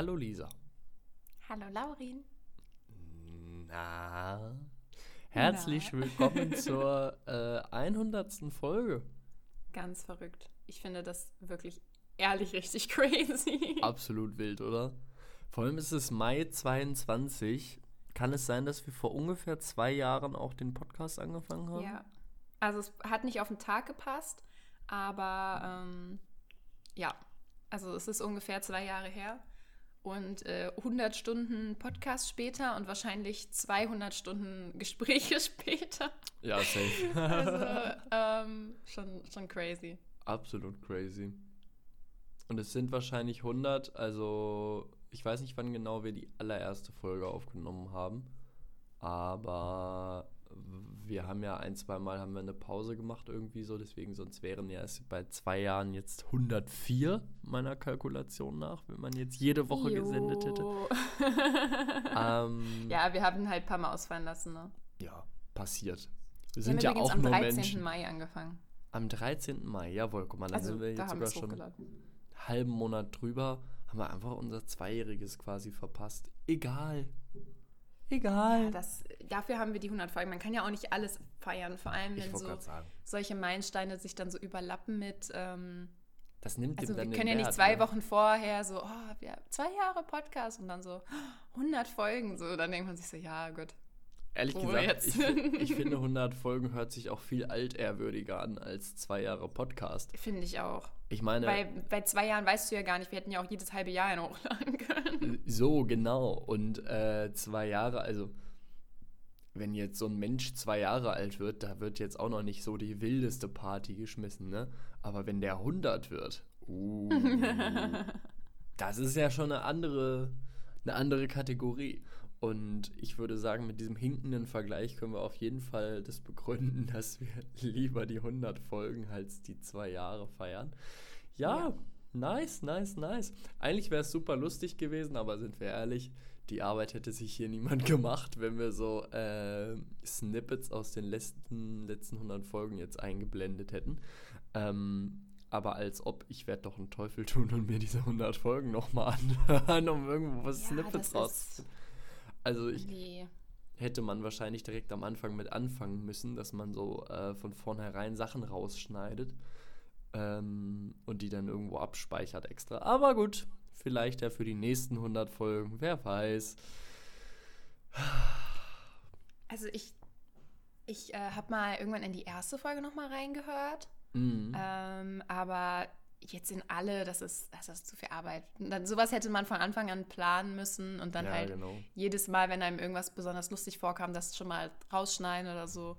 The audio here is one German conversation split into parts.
Hallo Lisa. Hallo Laurin. Na. Herzlich Na. willkommen zur äh, 100. Folge. Ganz verrückt. Ich finde das wirklich ehrlich richtig crazy. Absolut wild, oder? Vor allem ist es Mai 22. Kann es sein, dass wir vor ungefähr zwei Jahren auch den Podcast angefangen haben? Ja. Also es hat nicht auf den Tag gepasst, aber ähm, ja. Also es ist ungefähr zwei Jahre her und äh, 100 Stunden Podcast später und wahrscheinlich 200 Stunden Gespräche später. Ja, safe. Also ähm, schon, schon crazy. Absolut crazy. Und es sind wahrscheinlich 100, also ich weiß nicht, wann genau wir die allererste Folge aufgenommen haben, aber wir haben ja ein, zwei Mal haben wir eine Pause gemacht irgendwie so, deswegen sonst wären ja es bei zwei Jahren jetzt 104 meiner Kalkulation nach, wenn man jetzt jede Woche gesendet hätte. Jo. Ähm, ja, wir haben halt ein paar Mal ausfallen lassen, ne? ja, passiert. Wir Wir sind haben ja auch am nur 13. Menschen. Mai angefangen. Am 13. Mai, jawohl, guck mal, dann Also sind wir da jetzt sogar schon einen halben Monat drüber, haben wir einfach unser Zweijähriges quasi verpasst. Egal. Egal. Ja, das, dafür haben wir die 100 Folgen. Man kann ja auch nicht alles feiern, vor allem wenn so solche Meilensteine sich dann so überlappen mit. Ähm, Das nimmt also dem wir dann können den ja nicht Wert, zwei ne? Wochen vorher so, oh, wir haben zwei Jahre Podcast und dann so 100 Folgen. So, dann denkt man sich so, ja gut. Ehrlich Wo gesagt, ich, ich finde 100 Folgen hört sich auch viel altehrwürdiger an als zwei Jahre Podcast. Finde ich auch. Ich meine, Bei, bei zwei Jahren weißt du ja gar nicht, wir hätten ja auch jedes halbe Jahr einen hochladen können. so genau. Und äh, zwei Jahre, also wenn jetzt so ein Mensch zwei Jahre alt wird, da wird jetzt auch noch nicht so die wildeste Party geschmissen, ne? Aber wenn der 100 wird, uh, das ist ja schon eine andere, eine andere Kategorie. Und ich würde sagen, mit diesem hinkenden Vergleich können wir auf jeden Fall das begründen, dass wir lieber die 100 Folgen als die zwei Jahre feiern. Ja, Ja. nice, nice, nice. Eigentlich wäre es super lustig gewesen, aber sind wir ehrlich, die Arbeit hätte sich hier niemand gemacht, wenn wir so äh, Snippets aus den letzten, letzten 100 Folgen jetzt eingeblendet hätten. Ähm, aber als ob, ich werde doch einen Teufel tun und mir diese 100 Folgen nochmal anhören, um irgendwo was Ja, Snippets das raus. ist- Also ich Nee. hätte man wahrscheinlich direkt am Anfang mit anfangen müssen, dass man so äh, von vornherein Sachen rausschneidet ähm, und die dann irgendwo abspeichert extra. Aber gut, vielleicht ja für die nächsten 100 Folgen, wer weiß. Also ich, ich äh, habe mal irgendwann in die erste Folge noch mal reingehört. Mhm. Ähm, aber jetzt in alle, das ist, das ist zu viel Arbeit. Und Dann, sowas hätte man von Anfang an planen müssen und dann ja, halt genau. jedes Mal, wenn einem irgendwas besonders lustig vorkam, das schon mal rausschneiden oder so.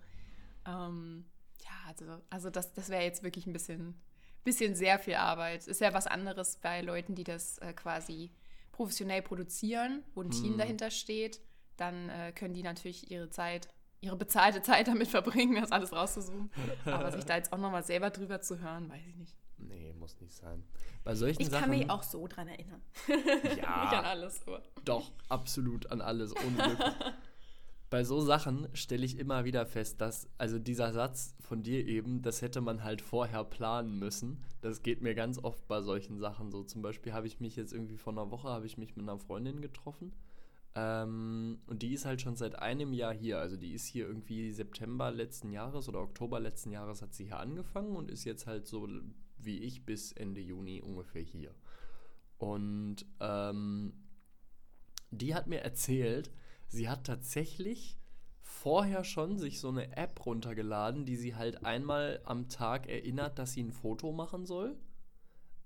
Ähm, ja, also, also das, das wäre jetzt wirklich ein bisschen, bisschen sehr viel Arbeit. Ist ja was anderes bei Leuten, die das äh, quasi professionell produzieren, wo ein Team Mhm. dahinter steht. Dann äh, können die natürlich ihre Zeit, ihre bezahlte Zeit damit verbringen, das alles rauszusuchen. Aber sich da jetzt auch nochmal selber drüber zu hören, weiß ich nicht. Nee, muss nicht sein. Bei solchen Ich Sachen. kann mich auch so dran erinnern. Ja. nicht an alles. Aber. Doch, absolut an alles, ohne Glück. Bei so Sachen stelle ich immer wieder fest, dass, also dieser Satz von dir eben, das hätte man halt vorher planen müssen. Das geht mir ganz oft bei solchen Sachen so. Zum Beispiel habe ich mich jetzt irgendwie vor einer Woche, habe ich mich mit einer Freundin getroffen. Ähm, und die ist halt schon seit einem Jahr hier. Also die ist hier irgendwie September letzten Jahres oder Oktober letzten Jahres hat sie hier angefangen und ist jetzt halt so wie ich bis Ende Juni ungefähr hier. Und ähm, die hat mir erzählt, sie hat tatsächlich vorher schon sich so eine App runtergeladen, die sie halt einmal am Tag erinnert, dass sie ein Foto machen soll.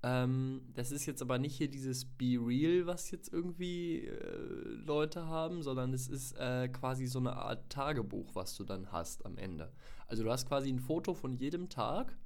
Ähm, das ist jetzt aber nicht hier dieses Be Real, was jetzt irgendwie äh, Leute haben, sondern es ist äh, quasi so eine Art Tagebuch, was du dann hast am Ende. Also du hast quasi ein Foto von jedem Tag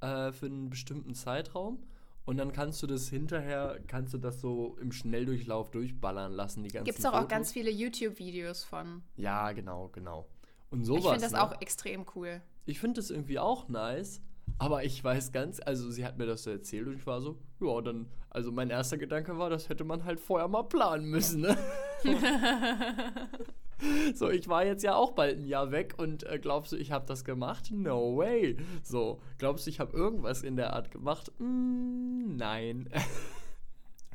äh, für einen bestimmten Zeitraum und dann kannst du das hinterher, kannst du das so im Schnelldurchlauf durchballern lassen, die Gibt es auch, auch ganz viele YouTube-Videos von. Ja, genau, genau. Und sowas. ich finde das ne? auch extrem cool. Ich finde das irgendwie auch nice, aber ich weiß ganz, also sie hat mir das so erzählt und ich war so, ja, dann, also mein erster Gedanke war, das hätte man halt vorher mal planen müssen, ne? so, ich war jetzt ja auch bald ein Jahr weg und äh, glaubst du, ich habe das gemacht? No way. So, glaubst du, ich habe irgendwas in der Art gemacht? Mm, nein.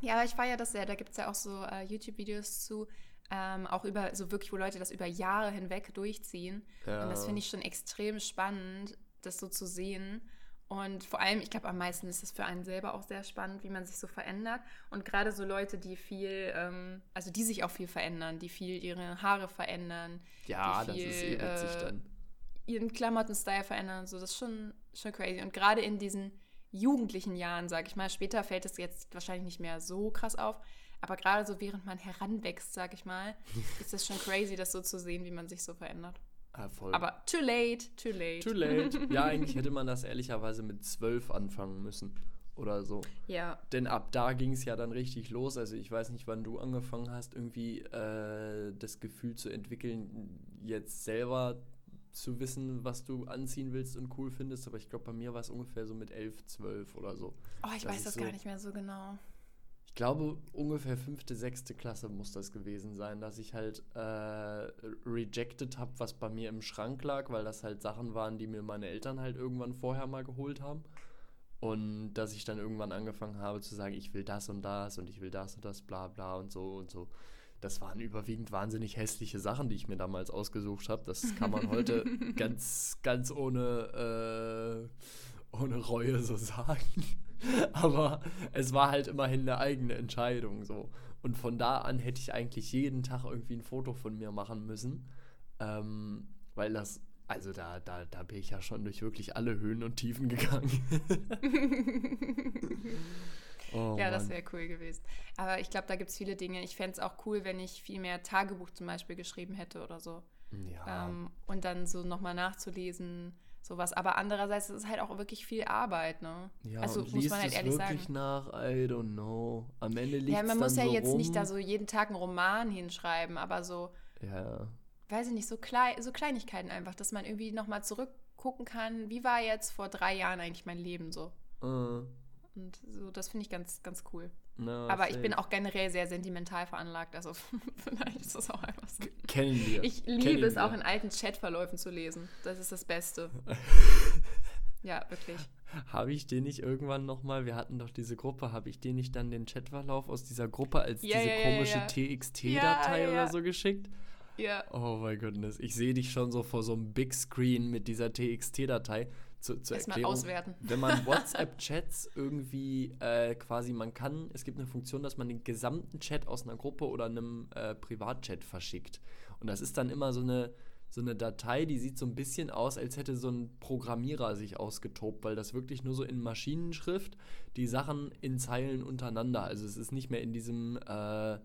Ja, aber ich feiere das sehr. Da gibt es ja auch so äh, YouTube-Videos zu, ähm, auch über, so wirklich, wo Leute das über Jahre hinweg durchziehen. Ja. Und das finde ich schon extrem spannend, das so zu sehen. Und vor allem, ich glaube, am meisten ist es für einen selber auch sehr spannend, wie man sich so verändert. Und gerade so Leute, die viel, ähm, also die sich auch viel verändern, die viel ihre Haare verändern. Ja, die das ist eh witzig äh, dann. Ihren Klamotten-Style verändern und so. Das ist schon, schon crazy. Und gerade in diesen jugendlichen Jahren, sage ich mal, später fällt es jetzt wahrscheinlich nicht mehr so krass auf. Aber gerade so während man heranwächst, sage ich mal, ist das schon crazy, das so zu sehen, wie man sich so verändert. Ah. Aber too late, too late. Too late. Ja, eigentlich hätte man das ehrlicherweise mit zwölf anfangen müssen. Oder so. Ja, Denn ab da ging es ja dann richtig los. Also ich weiß nicht, wann du angefangen hast, irgendwie äh, das Gefühl zu entwickeln, jetzt selber zu wissen, was du anziehen willst und cool findest. Aber ich glaube, bei mir war es ungefähr so mit elf, zwölf oder so. Oh, ich Das weiß das so- gar nicht mehr so genau. Ich glaube, ungefähr fünfte, sechste Klasse muss das gewesen sein, dass ich halt äh, rejected habe, was bei mir im Schrank lag, weil das halt Sachen waren, die mir meine Eltern halt irgendwann vorher mal geholt haben. Und dass ich dann irgendwann angefangen habe zu sagen, ich will das und das und ich will das und das, bla bla und so und so. Das waren überwiegend wahnsinnig hässliche Sachen, die ich mir damals ausgesucht habe. Das kann man heute ganz, ganz ohne, äh, ohne Reue so sagen. Aber es war halt immerhin eine eigene Entscheidung so. Und von da an hätte ich eigentlich jeden Tag irgendwie ein Foto von mir machen müssen. Ähm, weil das, also da, da, da bin ich ja schon durch wirklich alle Höhen und Tiefen gegangen. oh, ja, das Mann. wäre cool gewesen. Aber ich glaube, da gibt es viele Dinge. Ich fände es auch cool, wenn ich viel mehr Tagebuch zum Beispiel geschrieben hätte oder so. Ja. Ähm, und dann so nochmal nachzulesen, sowas. Aber andererseits ist es halt auch wirklich viel Arbeit, ne? ja, also und muss man halt es ehrlich wirklich sagen. nach? I don't know. Am Ende liegt Ja, man muss ja so jetzt rum. nicht da so jeden Tag einen Roman hinschreiben, aber so, Ja, weiß ich nicht, so, klei so Kleinigkeiten einfach, dass man irgendwie nochmal zurückgucken kann, wie war jetzt vor drei Jahren eigentlich mein Leben so. äh, Und so, das finde ich ganz, ganz cool. Na, Aber ich bin auch generell sehr sentimental veranlagt, also vielleicht ist das auch einfach so. Kennen wir. Ich Kennen liebe es wir. auch in alten Chatverläufen zu lesen. Das ist das Beste. ja, wirklich. Habe ich dir nicht irgendwann nochmal, wir hatten doch diese Gruppe, habe ich dir nicht dann den Chatverlauf aus dieser Gruppe als Ja, diese ja, komische ja. TXT-Datei oder so geschickt? Ja. Oh mein Goodness, ich sehe dich schon so vor so einem Big Screen mit dieser TXT-Datei. Zu, zur Erstmal Erklärung, auswerten. wenn man WhatsApp-Chats irgendwie äh, quasi, man kann, es gibt eine Funktion, dass man den gesamten Chat aus einer Gruppe oder einem äh, Privatchat verschickt. Und das ist dann immer so eine, so eine Datei, die sieht so ein bisschen aus, als hätte so ein Programmierer sich ausgetobt, weil das wirklich nur so in Maschinenschrift die Sachen in Zeilen untereinander. Also es ist nicht mehr in diesem äh,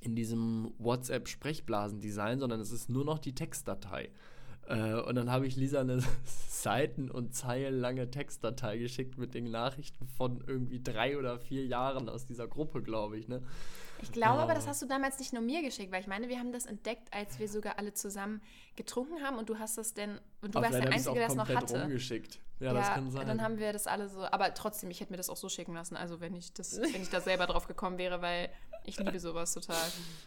in diesem WhatsApp-Sprechblasen-Design, sondern es ist nur noch die Textdatei. Äh, und dann habe ich Lisa eine Seiten- und zeilenlange Textdatei geschickt mit den Nachrichten von irgendwie drei oder vier Jahren aus dieser Gruppe, glaube ich. Ne? Ich glaube aber, das hast du damals nicht nur mir geschickt, weil ich meine, wir haben das entdeckt, als wir sogar alle zusammen getrunken haben und du hast das denn, und du Aber warst der Einzige, der es noch hatte. rumgeschickt. Ja, das kann sein. dann haben wir das alle so, aber trotzdem, ich hätte mir das auch so schicken lassen, also wenn ich das, wenn ich da selber drauf gekommen wäre, weil ich liebe sowas total.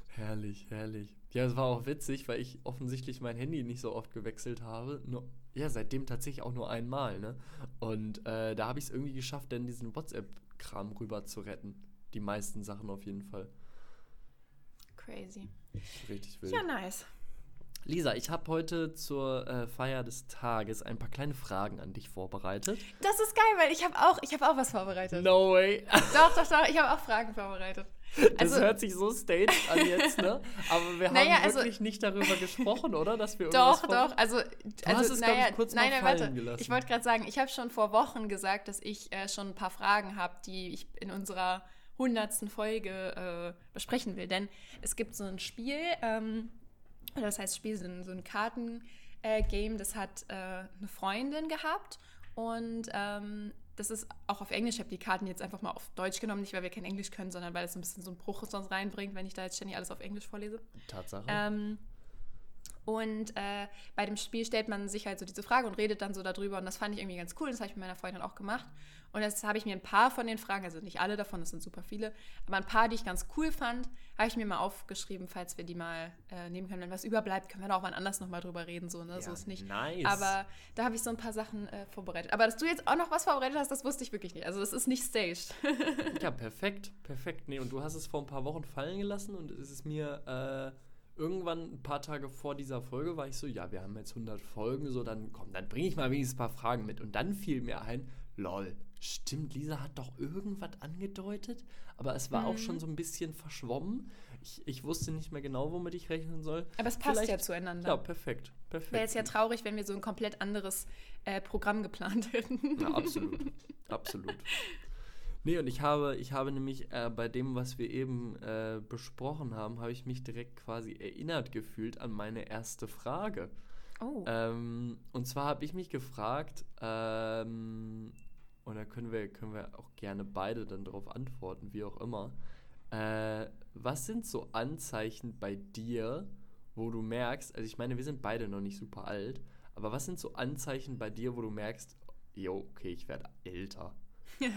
Herrlich, herrlich. Ja, es war auch witzig, weil ich offensichtlich mein Handy nicht so oft gewechselt habe. Nur, ja, seitdem tatsächlich auch nur einmal, ne? Und äh, da habe ich es irgendwie geschafft, dann diesen WhatsApp-Kram rüber zu retten. Die meisten Sachen auf jeden Fall. Crazy. Richtig wild. Ja, nice. Lisa, ich habe heute zur äh, Feier des Tages ein paar kleine Fragen an dich vorbereitet. Das ist geil, weil ich habe auch, ich habe auch was vorbereitet. No way. Doch, doch, doch, ich habe auch Fragen vorbereitet. Das Also- hört sich so staged an jetzt, ne? Aber wir haben Naja, also- wirklich nicht darüber gesprochen, oder? Dass wir Doch, doch, also, hast also es, glaub ich, naja, kurz nein, mal nein, fallen warte. gelassen. Ich wollte gerade sagen, ich habe schon vor Wochen gesagt, dass ich äh, schon ein paar Fragen habe, die ich in unserer hundertsten Folge äh, besprechen will. Denn es gibt so ein Spiel, ähm, das heißt Spiel, so ein, so ein Karten-Game, das hat äh, eine Freundin gehabt und ähm, das ist auch auf Englisch. Ich habe die Karten jetzt einfach mal auf Deutsch genommen, nicht weil wir kein Englisch können, sondern weil es ein bisschen so einen Bruch sonst reinbringt, wenn ich da jetzt ständig alles auf Englisch vorlese. Tatsache. Ähm, Und äh, bei dem Spiel stellt man sich halt so diese Frage und redet dann so darüber. Und das fand ich irgendwie ganz cool. Das habe ich mit meiner Freundin auch gemacht. Und jetzt habe ich mir ein paar von den Fragen, also nicht alle davon, das sind super viele, aber ein paar, die ich ganz cool fand, habe ich mir mal aufgeschrieben, falls wir die mal äh, nehmen können. Wenn was überbleibt, können wir da auch mal anders nochmal drüber reden. So, ne? Ja, so ist nicht. Nice. Aber da habe ich so ein paar Sachen äh, vorbereitet. Aber dass du jetzt auch noch was vorbereitet hast, das wusste ich wirklich nicht. Also das ist nicht staged. ja, perfekt. Perfekt. Nee, und du hast es vor ein paar Wochen fallen gelassen und es ist mir. Irgendwann ein paar Tage vor dieser Folge war ich so, ja, wir haben jetzt 100 Folgen, so dann komm, dann bringe ich mal wenigstens ein paar Fragen mit. Und dann fiel mir ein, lol, stimmt, Lisa hat doch irgendwas angedeutet, aber es war mhm. auch schon so ein bisschen verschwommen. Ich, ich wusste nicht mehr genau, womit ich rechnen soll. Aber es passt Vielleicht, ja zueinander. Ja, perfekt. perfekt. Wäre jetzt ja traurig, wenn wir so ein komplett anderes äh, Programm geplant hätten. Ja, absolut. absolut. Nee, und ich habe, ich habe nämlich äh, bei dem, was wir eben äh, besprochen haben, habe ich mich direkt quasi erinnert gefühlt an meine erste Frage. Oh. Ähm, und zwar habe ich mich gefragt, ähm, und da können wir, können wir auch gerne beide dann darauf antworten, wie auch immer. Äh, was sind so Anzeichen bei dir, wo du merkst, also ich meine, wir sind beide noch nicht super alt, aber was sind so Anzeichen bei dir, wo du merkst, jo, okay, ich werde älter? So.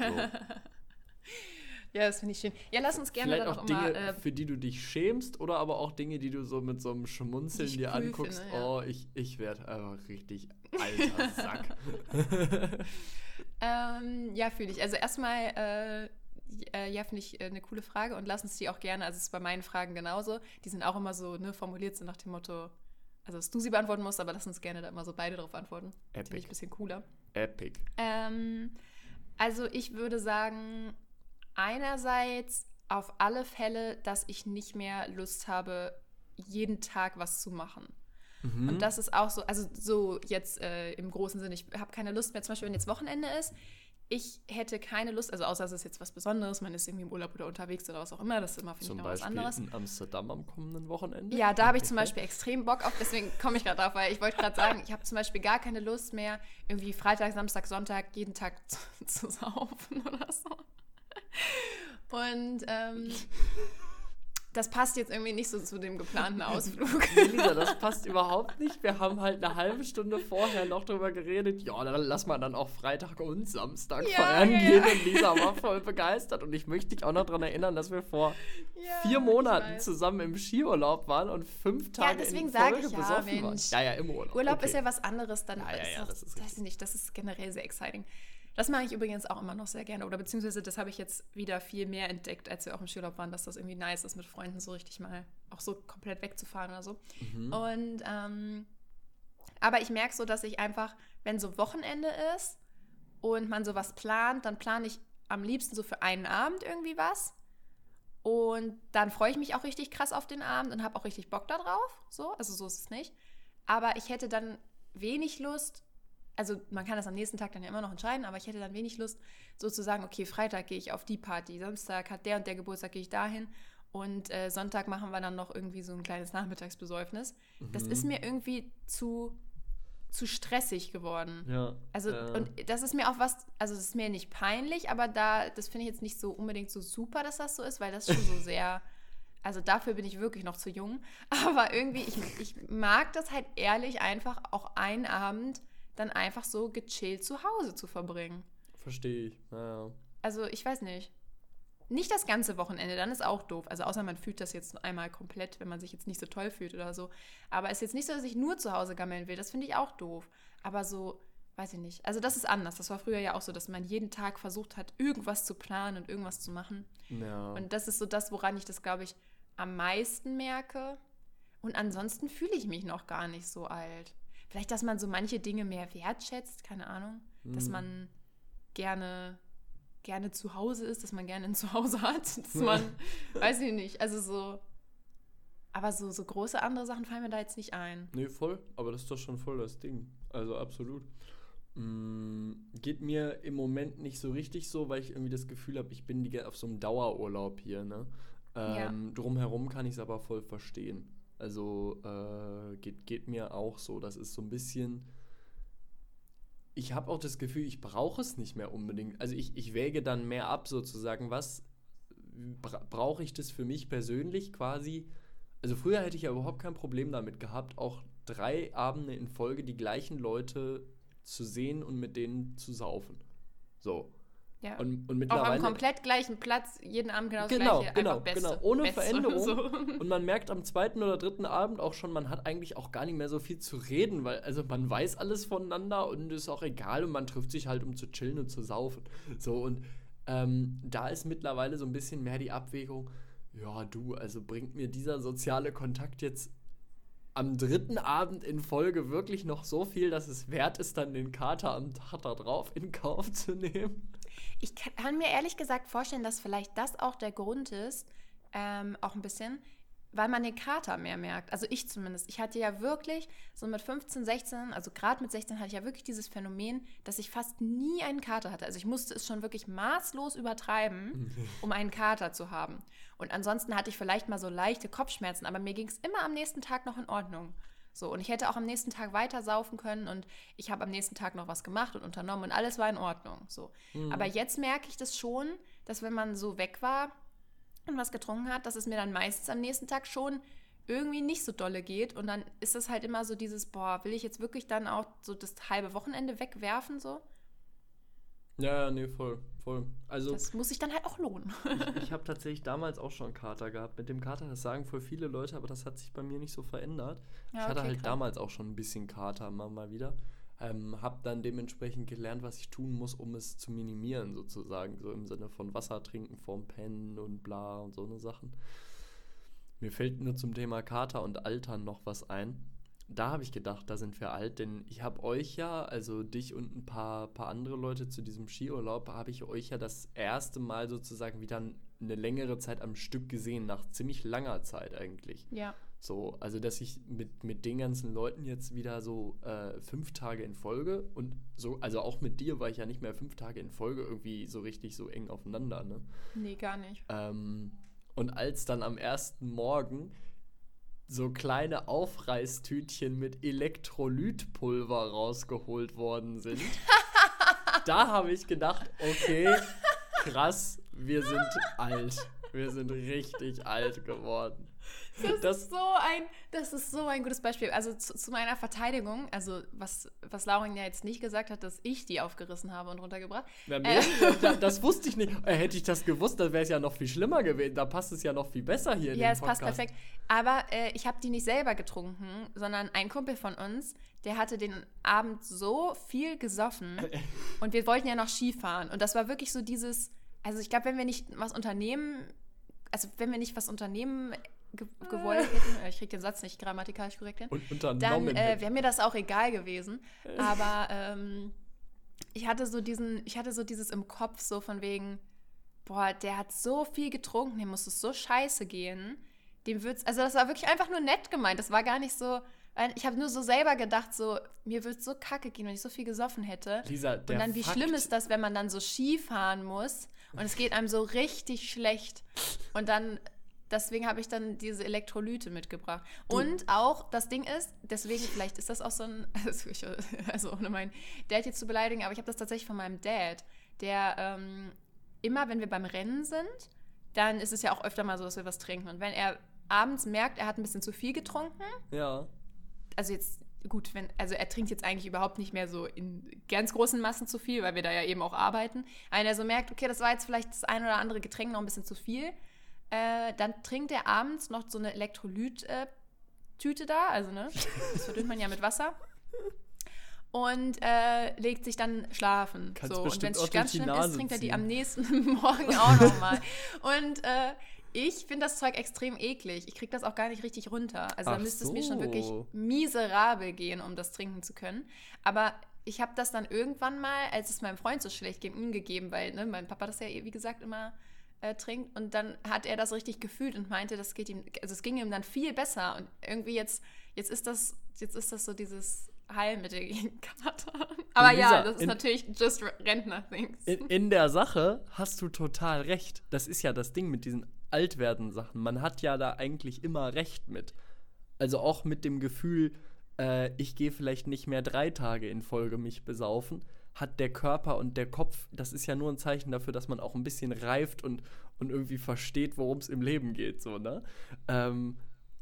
Ja, das finde ich schön. Ja, lass uns gerne Vielleicht auch Dinge, mal, äh, für die du dich schämst oder aber auch Dinge, die du so mit so einem Schmunzeln dir cool anguckst. Finde, ja. Oh, ich, ich werde einfach richtig alter Sack. ähm, ja, fühle ich. Also erstmal, äh, äh, ja, finde ich äh, eine coole Frage und lass uns die auch gerne, also es ist bei meinen Fragen genauso, die sind auch immer so ne, formuliert so nach dem Motto, also dass du sie beantworten musst, aber lass uns gerne da immer so beide drauf antworten. Epic. Finde ich ein bisschen cooler. Epic. Ähm, also ich würde sagen, einerseits auf alle Fälle, dass ich nicht mehr Lust habe, jeden Tag was zu machen. Mhm. Und das ist auch so, also so jetzt äh, im großen Sinne, ich habe keine Lust mehr, zum Beispiel, wenn jetzt Wochenende ist, ich hätte keine Lust, also außer es ist jetzt was Besonderes, man ist irgendwie im Urlaub oder unterwegs oder was auch immer, das ist immer, finde ich, noch was anderes. in Amsterdam am kommenden Wochenende? Ja, da habe ich zum Beispiel extrem Bock auf, deswegen komme ich gerade drauf, weil ich wollte gerade sagen, ich habe zum Beispiel gar keine Lust mehr, irgendwie Freitag, Samstag, Sonntag jeden Tag zu, zu saufen oder so. Und ähm, das passt jetzt irgendwie nicht so zu dem geplanten Ausflug. Lisa, das passt überhaupt nicht. Wir haben halt eine halbe Stunde vorher noch drüber geredet. Ja, dann lass mal dann auch Freitag und Samstag ja, feiern ja, gehen. Ja. Und Lisa war voll begeistert. Und ich möchte dich auch noch daran erinnern, dass wir vor vier Monaten zusammen im Skiurlaub waren und fünf Tage ja, deswegen in Folge ich, besoffen Mensch. waren. Ja, ja, im Urlaub. Urlaub okay. ist ja was anderes. Dann ja, ja, ja, das, ist, das ist nicht. Das ist generell sehr exciting. Das mache ich übrigens auch immer noch sehr gerne. Oder beziehungsweise das habe ich jetzt wieder viel mehr entdeckt, als wir auch im Skiurlaub waren, dass das irgendwie nice ist, mit Freunden so richtig mal auch so komplett wegzufahren oder so. Mhm. Und ähm, aber ich merke so, dass ich einfach, wenn so Wochenende ist und man sowas plant, dann plane ich am liebsten so für einen Abend irgendwie was. Und dann freue ich mich auch richtig krass auf den Abend und habe auch richtig Bock darauf. So, also so ist es nicht. Aber ich hätte dann wenig Lust, also man kann das am nächsten Tag dann ja immer noch entscheiden, aber ich hätte dann wenig Lust, sozusagen, okay, Freitag gehe ich auf die Party, Samstag hat der und der Geburtstag, gehe ich dahin und äh, Sonntag machen wir dann noch irgendwie so ein kleines Nachmittagsbesäufnis. Mhm. Das ist mir irgendwie zu, zu stressig geworden. Ja. Also, äh. und das ist mir auch was, also das ist mir nicht peinlich, aber da, das finde ich jetzt nicht so unbedingt so super, dass das so ist, weil das schon so sehr. Also dafür bin ich wirklich noch zu jung. Aber irgendwie, ich, ich mag das halt ehrlich einfach auch einen Abend dann einfach so gechillt zu Hause zu verbringen. Verstehe ich, naja. Also ich weiß nicht. Nicht das ganze Wochenende, dann ist auch doof. Also außer man fühlt das jetzt einmal komplett, wenn man sich jetzt nicht so toll fühlt oder so. Aber es ist jetzt nicht so, dass ich nur zu Hause gammeln will. Das finde ich auch doof. Aber so, weiß ich nicht. Also das ist anders. Das war früher ja auch so, dass man jeden Tag versucht hat, irgendwas zu planen und irgendwas zu machen. Ja. Und das ist so das, woran ich das, glaube ich, am meisten merke. Und ansonsten fühle ich mich noch gar nicht so alt. Vielleicht, dass man so manche Dinge mehr wertschätzt, keine Ahnung. Mhm. Dass man gerne, gerne zu Hause ist, dass man gerne ein Zuhause hat. Dass man, weiß ich nicht, also so. Aber so, so große andere Sachen fallen mir da jetzt nicht ein. Nee, voll. Aber das ist doch schon voll das Ding. Also absolut. Mm, geht mir im Moment nicht so richtig so, weil ich irgendwie das Gefühl habe, ich bin die, auf so einem Dauerurlaub hier. Ne? Ähm, ja. Drumherum kann ich es aber voll verstehen. Also äh, geht, geht mir auch so. Das ist so ein bisschen. Ich habe auch das Gefühl, ich brauche es nicht mehr unbedingt. Also ich, ich wäge dann mehr ab, sozusagen, was bra brauche ich das für mich persönlich quasi also früher hätte ich ja überhaupt kein Problem damit gehabt, auch drei Abende in Folge die gleichen Leute zu sehen und mit denen zu saufen. So. Ja. Und, und Auch mittlerweile. am komplett gleichen Platz, jeden Abend genau das Genau, gleiche, genau, Beste. genau. Ohne Beste. Veränderung. So. Und man merkt am zweiten oder dritten Abend auch schon, man hat eigentlich auch gar nicht mehr so viel zu reden, weil also man weiß alles voneinander und ist auch egal und man trifft sich halt, um zu chillen und zu saufen. So und ähm, da ist mittlerweile so ein bisschen mehr die Abwägung, ja du, also bringt mir dieser soziale Kontakt jetzt am dritten Abend in Folge wirklich noch so viel, dass es wert ist, dann den Kater am Tag da drauf in Kauf zu nehmen? Ich kann, mir ehrlich gesagt vorstellen, dass vielleicht das auch der Grund ist, ähm, auch ein bisschen, weil man den Kater mehr merkt. Also ich zumindest. Ich hatte ja wirklich so mit 15, 16, also gerade mit 16 hatte ich ja wirklich dieses Phänomen, dass ich fast nie einen Kater hatte. Also ich musste es schon wirklich maßlos übertreiben, um einen Kater zu haben. Und ansonsten hatte ich vielleicht mal so leichte Kopfschmerzen, aber mir ging es immer am nächsten Tag noch in Ordnung. So, und ich hätte auch am nächsten Tag weiter saufen können und ich habe am nächsten Tag noch was gemacht und unternommen und alles war in Ordnung. So. Aber jetzt merke ich das schon, dass wenn man so weg war und was getrunken hat, dass es mir dann meistens am nächsten Tag schon irgendwie nicht so dolle geht. Und dann ist es halt immer so dieses, boah, will ich jetzt wirklich dann auch so das halbe Wochenende wegwerfen? So? Ja, ja, nee, voll, voll. Also Das muss sich dann halt auch lohnen. ich, ich habe tatsächlich damals auch schon Kater gehabt. Mit dem Kater, das sagen voll viele Leute, aber das hat sich bei mir nicht so verändert. Ja, ich hatte okay, halt krass. damals auch schon ein bisschen Kater immer mal wieder. Ähm, hab dann dementsprechend gelernt, was ich tun muss, um es zu minimieren, sozusagen. So im Sinne von Wasser trinken vorm Pennen und bla und so eine Sachen. Mir fällt nur zum Thema Kater und Altern noch was ein. Da habe ich gedacht, da sind wir alt, denn ich habe euch ja, also dich und ein paar, paar andere Leute zu diesem Skiurlaub, habe ich euch ja das erste Mal sozusagen wieder eine längere Zeit am Stück gesehen, nach ziemlich langer Zeit eigentlich. Ja. So, also dass ich mit, mit den ganzen Leuten jetzt wieder so äh, fünf Tage in Folge und so, also auch mit dir war ich ja nicht mehr fünf Tage in Folge irgendwie so richtig so eng aufeinander, ne? Nee, gar nicht. Ähm, und als dann am ersten Morgen so kleine Aufreißtütchen mit Elektrolytpulver rausgeholt worden sind, da habe ich gedacht, okay, krass, wir sind alt. Wir sind richtig alt geworden. Das, Das- ist so ein, das ist so ein gutes Beispiel. Also zu, zu meiner Verteidigung, also was, was Lauren ja jetzt nicht gesagt hat, dass ich die aufgerissen habe und runtergebracht. Na, Äh. das wusste ich nicht. Äh, hätte ich das gewusst, dann wäre es ja noch viel schlimmer gewesen. Da passt es ja noch viel besser hier in Ja, es passt Podcast. perfekt. Aber äh, ich habe die nicht selber getrunken, sondern ein Kumpel von uns, der hatte den Abend so viel gesoffen und wir wollten ja noch Skifahren. Und das war wirklich so dieses, also ich glaube, wenn wir nicht was unternehmen, also wenn wir nicht was unternehmen ge gewollt hätten, äh, ich kriege den Satz nicht grammatikalisch korrekt hin, Und dann unternommen. äh, wäre mir das auch egal gewesen. Aber ähm, ich hatte so diesen, ich hatte so dieses im Kopf, so von wegen, boah, der hat so viel getrunken, dem muss es so scheiße gehen. Dem wird's, also das war wirklich einfach nur nett gemeint. Das war gar nicht so. Ich habe nur so selber gedacht, so, mir würde so kacke gehen, wenn ich so viel gesoffen hätte. Lisa, der Und dann, wie Fakt- schlimm ist das, wenn man dann so Ski fahren muss und es geht einem so richtig schlecht. Und dann, deswegen habe ich dann diese Elektrolyte mitgebracht. Und auch, das Ding ist, deswegen, vielleicht ist das auch so ein, also, ich, also ohne meinen Dad jetzt zu beleidigen, aber ich habe das tatsächlich von meinem Dad, der ähm, immer, wenn wir beim Rennen sind, dann ist es ja auch öfter mal so, dass wir was trinken. Und wenn er abends merkt, er hat ein bisschen zu viel getrunken, Ja. also jetzt gut, wenn, also er trinkt jetzt eigentlich überhaupt nicht mehr so in ganz großen Massen zu viel, weil wir da ja eben auch arbeiten. Wenn er so merkt, okay, das war jetzt vielleicht das ein oder andere Getränk noch ein bisschen zu viel, äh, dann trinkt er abends noch so eine Elektrolyt-Tüte da, also ne, das verdünnt man ja mit Wasser. Und äh, legt sich dann schlafen. Kannst so. Und wenn es ganz schlimm ist, trinkt er die ziehen. am nächsten Morgen auch nochmal. Und äh, ich finde das Zeug extrem eklig. Ich kriege das auch gar nicht richtig runter. Also da müsste es mir schon wirklich so. miserabel gehen, um das trinken zu können. Aber ich habe das dann irgendwann mal, als es meinem Freund so schlecht ging, ihm gegeben, weil ne, mein Papa das ja, wie gesagt, immer äh, trinkt. Und dann hat er das richtig gefühlt und meinte, das geht ihm, also es ging ihm dann viel besser. Und irgendwie jetzt, jetzt ist das, jetzt ist das so dieses Heilmittel gegen Kater. Aber ja, Lisa, das ist in- natürlich just Rentner-Things. In, in der Sache hast du total recht. Das ist ja das Ding mit diesen Altwerden-Sachen. Man hat ja da eigentlich immer recht mit. Also auch mit dem Gefühl, äh, ich gehe vielleicht nicht mehr drei Tage in Folge mich besaufen, hat der Körper und der Kopf, das ist ja nur ein Zeichen dafür, dass man auch ein bisschen reift und, und irgendwie versteht, worum es im Leben geht, so, ne? Ähm,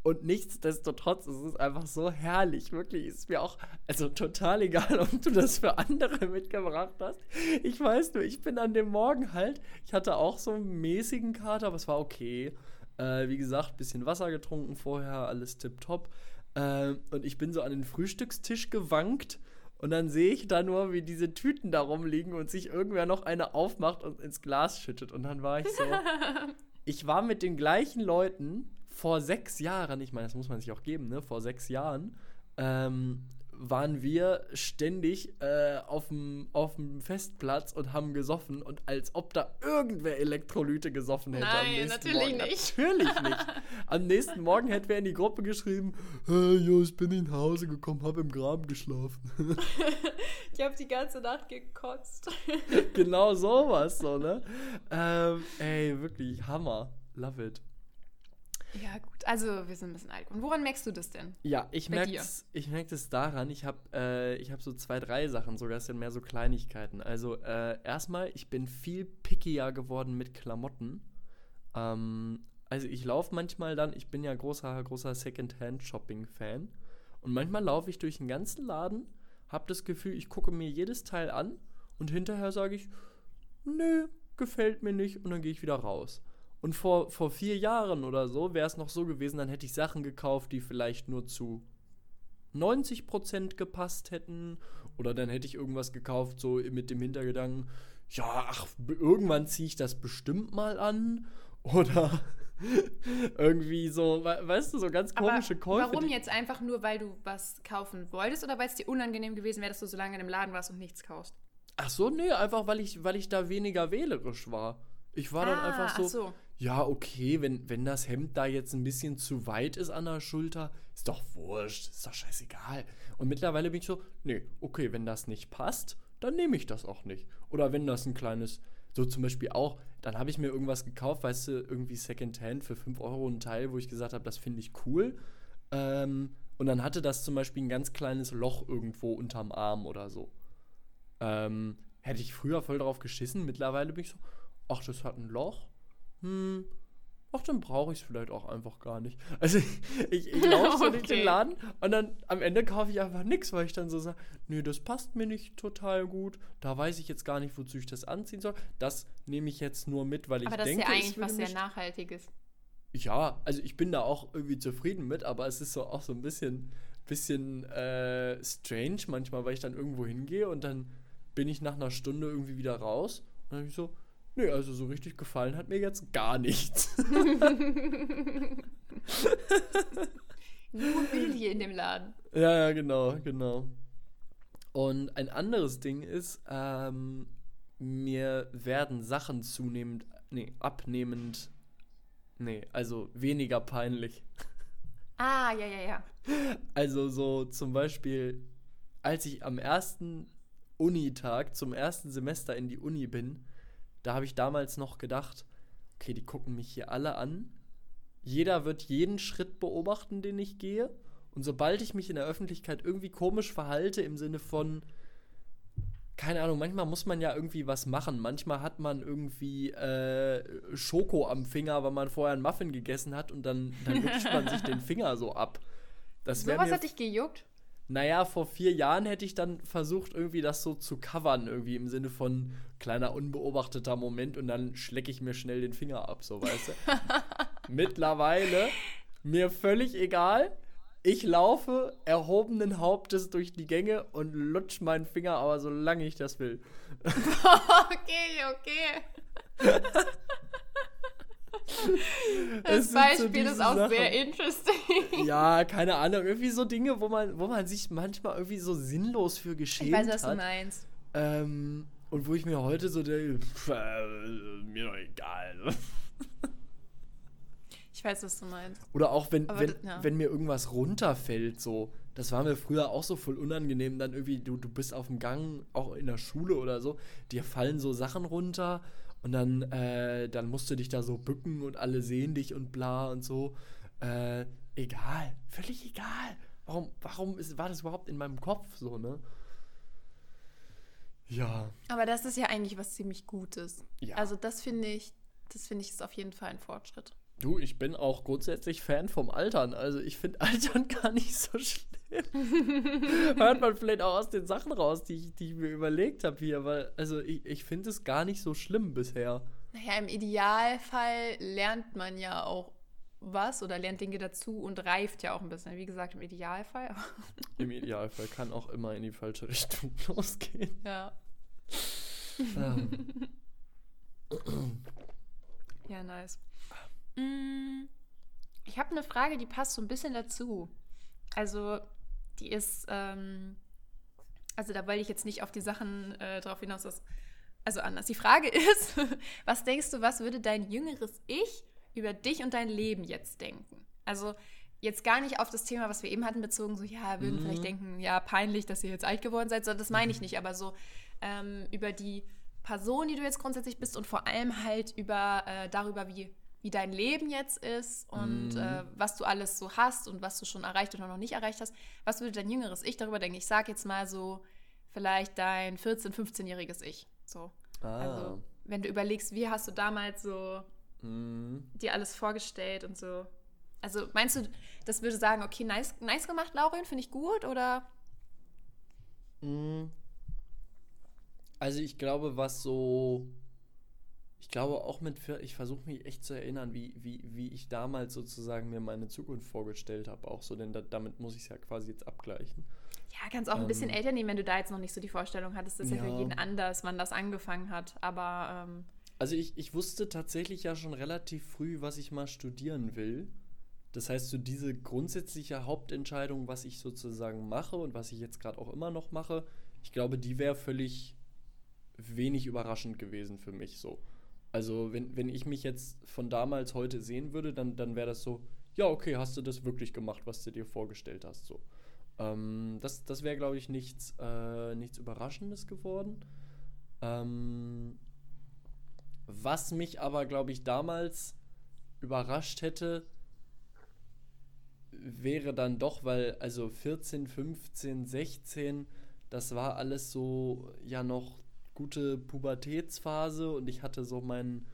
Und nichtsdestotrotz ist es einfach so herrlich. Wirklich ist mir auch, also total egal, ob du das für andere mitgebracht hast. Ich weiß nur, ich bin an dem Morgen halt, ich hatte auch so einen mäßigen Kater, aber es war okay. Äh, wie gesagt, bisschen Wasser getrunken vorher, alles tipptopp. Äh, und ich bin so an den Frühstückstisch gewankt. Und dann sehe ich da nur, wie diese Tüten da rumliegen und sich irgendwer noch eine aufmacht und ins Glas schüttet. Und dann war ich so. ich war mit den gleichen Leuten vor sechs Jahren, ich meine, das muss man sich auch geben, ne? Vor sechs Jahren, ähm, waren wir ständig äh, auf dem Festplatz und haben gesoffen und als ob da irgendwer Elektrolyte gesoffen hätte. Nein, natürlich Morgen. nicht. Natürlich nicht. am nächsten Morgen hätte wer in die Gruppe geschrieben, hey, jo, ich bin in Hause gekommen, hab im Graben geschlafen. ich habe die ganze Nacht gekotzt. genau sowas, so, ne? Ähm, ey, wirklich, Hammer. Love it. Ja, gut. Also, wir sind ein bisschen alt. Und woran merkst du das denn? Ja, ich merke es merk daran, ich habe äh, hab so zwei, drei Sachen, sogar sind mehr so Kleinigkeiten. Also, äh, erstmal, ich bin viel pickier geworden mit Klamotten. Ähm, also, ich laufe manchmal dann, ich bin ja großer, großer Secondhand-Shopping-Fan. Und manchmal laufe ich durch den ganzen Laden, habe das Gefühl, ich gucke mir jedes Teil an und hinterher sage ich, nö, gefällt mir nicht und dann gehe ich wieder raus. Und vor, vor vier Jahren oder so wäre es noch so gewesen, dann hätte ich Sachen gekauft, die vielleicht nur zu 90% gepasst hätten. Oder dann hätte ich irgendwas gekauft, so mit dem Hintergedanken, ja, ach, irgendwann ziehe ich das bestimmt mal an. Oder irgendwie so, weißt du, so ganz komische Aber Käufe. Warum jetzt einfach nur, weil du was kaufen wolltest oder weil es dir unangenehm gewesen wäre, dass du so lange in dem Laden warst und nichts kaufst? Ach so, nee, einfach weil ich, weil ich da weniger wählerisch war. Ich war ah, dann einfach so, so, ja, okay, wenn, wenn das Hemd da jetzt ein bisschen zu weit ist an der Schulter, ist doch wurscht, ist doch scheißegal. Und mittlerweile bin ich so, nee, okay, wenn das nicht passt, dann nehme ich das auch nicht. Oder wenn das ein kleines, so zum Beispiel auch, dann habe ich mir irgendwas gekauft, weißt du, irgendwie Secondhand für 5 Euro ein Teil, wo ich gesagt habe, das finde ich cool. Ähm, und dann hatte das zum Beispiel ein ganz kleines Loch irgendwo unterm Arm oder so. Ähm, hätte ich früher voll drauf geschissen, mittlerweile bin ich so, ach, das hat ein Loch hm, ach, dann brauche ich es vielleicht auch einfach gar nicht. Also ich, ich laufe so okay. durch den Laden und dann am Ende kaufe ich einfach nichts, weil ich dann so sage, nee, das passt mir nicht total gut. Da weiß ich jetzt gar nicht, wozu ich das anziehen soll. Das nehme ich jetzt nur mit, weil ich denke, aber das ist ja eigentlich was sehr Nachhaltiges. Ja, also ich bin da auch irgendwie zufrieden mit, aber es ist so auch so ein bisschen, bisschen äh, strange manchmal, weil ich dann irgendwo hingehe und dann bin ich nach einer Stunde irgendwie wieder raus und dann bin ich so, Nee, also so richtig gefallen hat mir jetzt gar nichts. Nur Billy in dem Laden. Ja, ja, genau, genau. Und ein anderes Ding ist, ähm, mir werden Sachen zunehmend, nee, abnehmend, nee, also weniger peinlich. Ah, ja, ja, ja. Also so zum Beispiel, als ich am ersten Unitag zum ersten Semester in die Uni bin, da habe ich damals noch gedacht, okay, die gucken mich hier alle an. Jeder wird jeden Schritt beobachten, den ich gehe. Und sobald ich mich in der Öffentlichkeit irgendwie komisch verhalte, im Sinne von, keine Ahnung, manchmal muss man ja irgendwie was machen. Manchmal hat man irgendwie äh, Schoko am Finger, weil man vorher einen Muffin gegessen hat und dann, dann lutscht man sich den Finger so ab. Das so was hat dich gejuckt? Naja, vor vier Jahren hätte ich dann versucht, irgendwie das so zu covern, irgendwie im Sinne von kleiner unbeobachteter Moment und dann schlecke ich mir schnell den Finger ab, so weißt du. Mittlerweile mir völlig egal. Ich laufe erhobenen Hauptes durch die Gänge und lutsch meinen Finger, aber solange ich das will. okay, okay. Das Beispiel so ist auch Sachen. sehr interesting. Ja, keine Ahnung. Irgendwie so Dinge, wo man, wo man sich manchmal irgendwie so sinnlos für geschämt hat. Ich weiß, was hat. du meinst. Ähm, und wo ich mir heute so denke, pff, äh, mir doch egal. Ich weiß, was du meinst. Oder auch wenn, wenn, ja. wenn mir irgendwas runterfällt, so. Das war mir früher auch so voll unangenehm. Dann irgendwie, du, du bist auf dem Gang, auch in der Schule oder so, dir fallen so Sachen runter und dann, äh, dann musst du dich da so bücken und alle sehen dich und bla und so. Äh, egal, völlig egal. Warum, warum ist, war das überhaupt in meinem Kopf so, ne? Ja. Aber das ist ja eigentlich was ziemlich Gutes. Ja. Also das finde ich, das finde ich ist auf jeden Fall ein Fortschritt. Du, ich bin auch grundsätzlich Fan vom Altern. Also ich finde Altern gar nicht so schlimm. Hört man vielleicht auch aus den Sachen raus, die ich, die ich mir überlegt habe hier. Weil, also ich, ich finde es gar nicht so schlimm bisher. Naja, im Idealfall lernt man ja auch was oder lernt Dinge dazu und reift ja auch ein bisschen. Wie gesagt, im Idealfall. Im Idealfall kann auch immer in die falsche Richtung losgehen. Ja. Ähm. Ja, nice. Mm, Ich habe eine Frage, die passt so ein bisschen dazu. Also, die ist, ähm, also da wollte ich jetzt nicht auf die Sachen äh, drauf hinaus, dass, also anders. Die Frage ist, was denkst du, was würde dein jüngeres Ich über dich und dein Leben jetzt denken? Also jetzt gar nicht auf das Thema, was wir eben hatten, bezogen, so, ja, würden Mhm. vielleicht denken, ja, peinlich, dass ihr jetzt alt geworden seid, sondern das meine ich nicht, aber so ähm, über die Person, die du jetzt grundsätzlich bist und vor allem halt über äh, darüber, wie, wie dein Leben jetzt ist und Mhm. äh, was du alles so hast und was du schon erreicht oder noch nicht erreicht hast. Was würde dein jüngeres Ich darüber denken? Ich sage jetzt mal so, vielleicht dein 14-, 15-jähriges Ich. So. Ah. Also, wenn du überlegst, wie hast du damals so Mhm. dir alles vorgestellt und so. Also meinst du, das würde sagen, okay, nice, nice gemacht, Laurin, finde ich gut oder? Mm. Also ich glaube, was so. Ich glaube auch mit. Ich versuche mich echt zu erinnern, wie, wie, wie ich damals sozusagen mir meine Zukunft vorgestellt habe. Auch so, denn da, damit muss ich es ja quasi jetzt abgleichen. Ja, kannst auch ein bisschen Ähm, älter nehmen, wenn du da jetzt noch nicht so die Vorstellung hattest. Das ist ja, für Ja. jeden anders, wann das angefangen hat. Aber ähm, Also ich, ich wusste tatsächlich ja schon relativ früh, was ich mal studieren will. Das heißt, so diese grundsätzliche Hauptentscheidung, was ich sozusagen mache und was ich jetzt gerade auch immer noch mache, ich glaube, die wäre völlig wenig überraschend gewesen für mich so. Also wenn, wenn ich mich jetzt von damals heute sehen würde, dann, dann wäre das so, ja, okay, hast du das wirklich gemacht, was du dir vorgestellt hast. So. Ähm, das das wäre, glaube ich, nichts, äh, nichts Überraschendes geworden. Ähm, was mich aber, glaube ich, damals überrascht hätte, wäre dann doch, weil also 14, 15, 16, das war alles so ja noch gute Pubertätsphase und ich hatte so mein,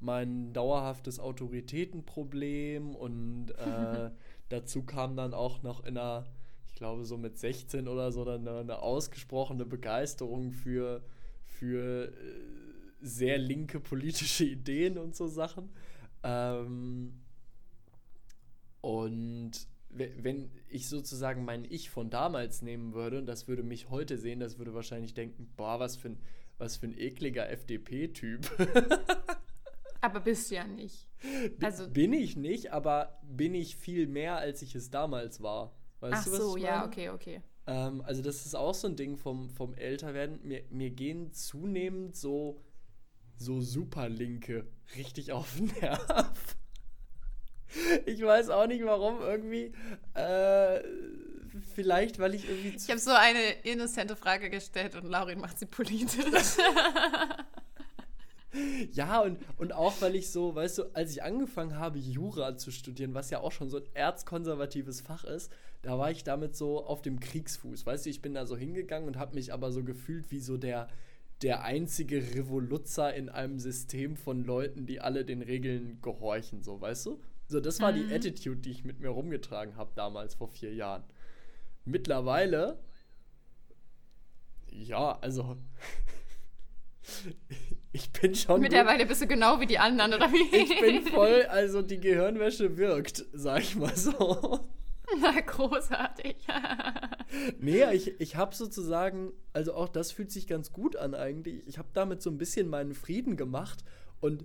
mein dauerhaftes Autoritätenproblem und äh, dazu kam dann auch noch in einer, ich glaube so mit 16 oder so, dann eine, eine ausgesprochene Begeisterung für, für äh, sehr linke politische Ideen und so Sachen. Ähm, und we- wenn ich sozusagen mein Ich von damals nehmen würde und das würde mich heute sehen, das würde wahrscheinlich denken, boah, was für ein, was für ein ekliger FDP-Typ. aber bist du ja nicht. Also- bin ich nicht, aber bin ich viel mehr, als ich es damals war. Weißt Ach du, was so, ich ja, meine? okay, okay. Ähm, also das ist auch so ein Ding vom, vom Älterwerden. Mir, mir gehen zunehmend so, so Superlinke richtig auf den Nerv. Ich weiß auch nicht warum, irgendwie. Äh, vielleicht, weil ich irgendwie Ich habe so eine innocente Frage gestellt und Laurin macht sie politisch. Ja, und, und auch weil ich so, weißt du, als ich angefangen habe, Jura zu studieren, was ja auch schon so ein erzkonservatives Fach ist, da war ich damit so auf dem Kriegsfuß. Weißt du, ich bin da so hingegangen und habe mich aber so gefühlt wie so der, der einzige Revoluzzer in einem System von Leuten, die alle den Regeln gehorchen, so, weißt du? So, das war die Attitude, die ich mit mir rumgetragen habe damals vor vier Jahren. Mittlerweile, ja, also, ich bin schon. Mittlerweile bist du genau wie die anderen, oder wie? ich bin voll, also die Gehirnwäsche wirkt, sag ich mal so. Na, großartig. Nee, ich, ich habe sozusagen, also auch das fühlt sich ganz gut an eigentlich. Ich habe damit so ein bisschen meinen Frieden gemacht und,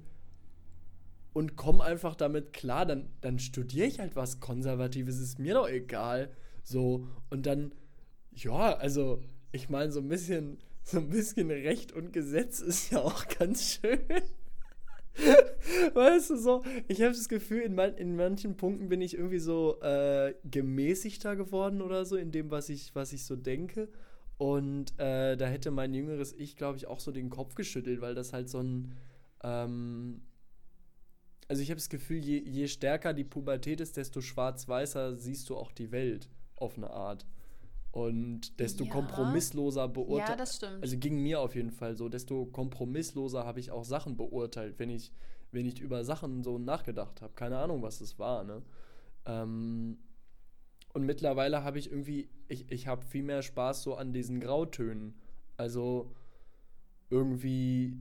und komme einfach damit klar, dann, dann studiere ich halt was Konservatives, ist mir doch egal. So, und dann, ja, also, ich meine, so ein bisschen, so ein bisschen Recht und Gesetz ist ja auch ganz schön. Weißt du so, ich habe das Gefühl, in, man, in manchen Punkten bin ich irgendwie so äh, gemäßigter geworden oder so, in dem, was ich, was ich so denke. Und äh, da hätte mein jüngeres Ich, glaube ich, auch so den Kopf geschüttelt, weil das halt so ein. Ähm, also ich habe das Gefühl, je, je stärker die Pubertät ist, desto schwarz-weißer siehst du auch die Welt auf eine Art. Und desto Ja. kompromissloser beurteilt. Ja, das stimmt. Also ging mir auf jeden Fall so, desto kompromissloser habe ich auch Sachen beurteilt. Wenn ich, wenn ich über Sachen so nachgedacht habe. Keine Ahnung, was es war, ne? Ähm, und mittlerweile habe ich irgendwie, ich, ich habe viel mehr Spaß so an diesen Grautönen. Also irgendwie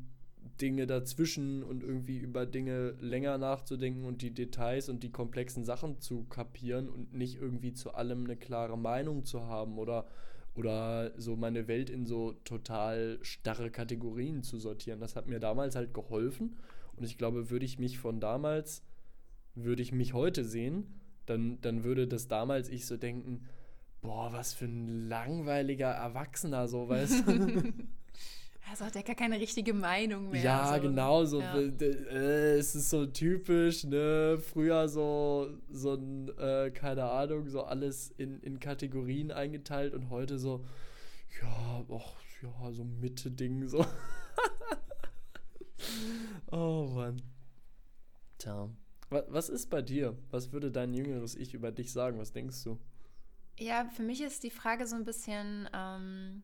Dinge dazwischen und irgendwie über Dinge länger nachzudenken und die Details und die komplexen Sachen zu kapieren und nicht irgendwie zu allem eine klare Meinung zu haben oder, oder so meine Welt in so total starre Kategorien zu sortieren. Das hat mir damals halt geholfen und ich glaube, würde ich mich von damals, würde ich mich heute sehen, dann, dann würde das damals ich so denken, boah, was für ein langweiliger Erwachsener, so, weißt du? Also hat er gar keine richtige Meinung mehr. Ja, so. genau, so, ja. Äh, es ist so typisch, ne, früher so, so ein, äh, keine Ahnung, so alles in, in Kategorien eingeteilt und heute so, ja, och, ja, so Mitte-Ding, so. oh Mann. Tja. Was ist bei dir? Was würde dein jüngeres Ich über dich sagen? Was denkst du? Ja, für mich ist die Frage so ein bisschen. Ähm,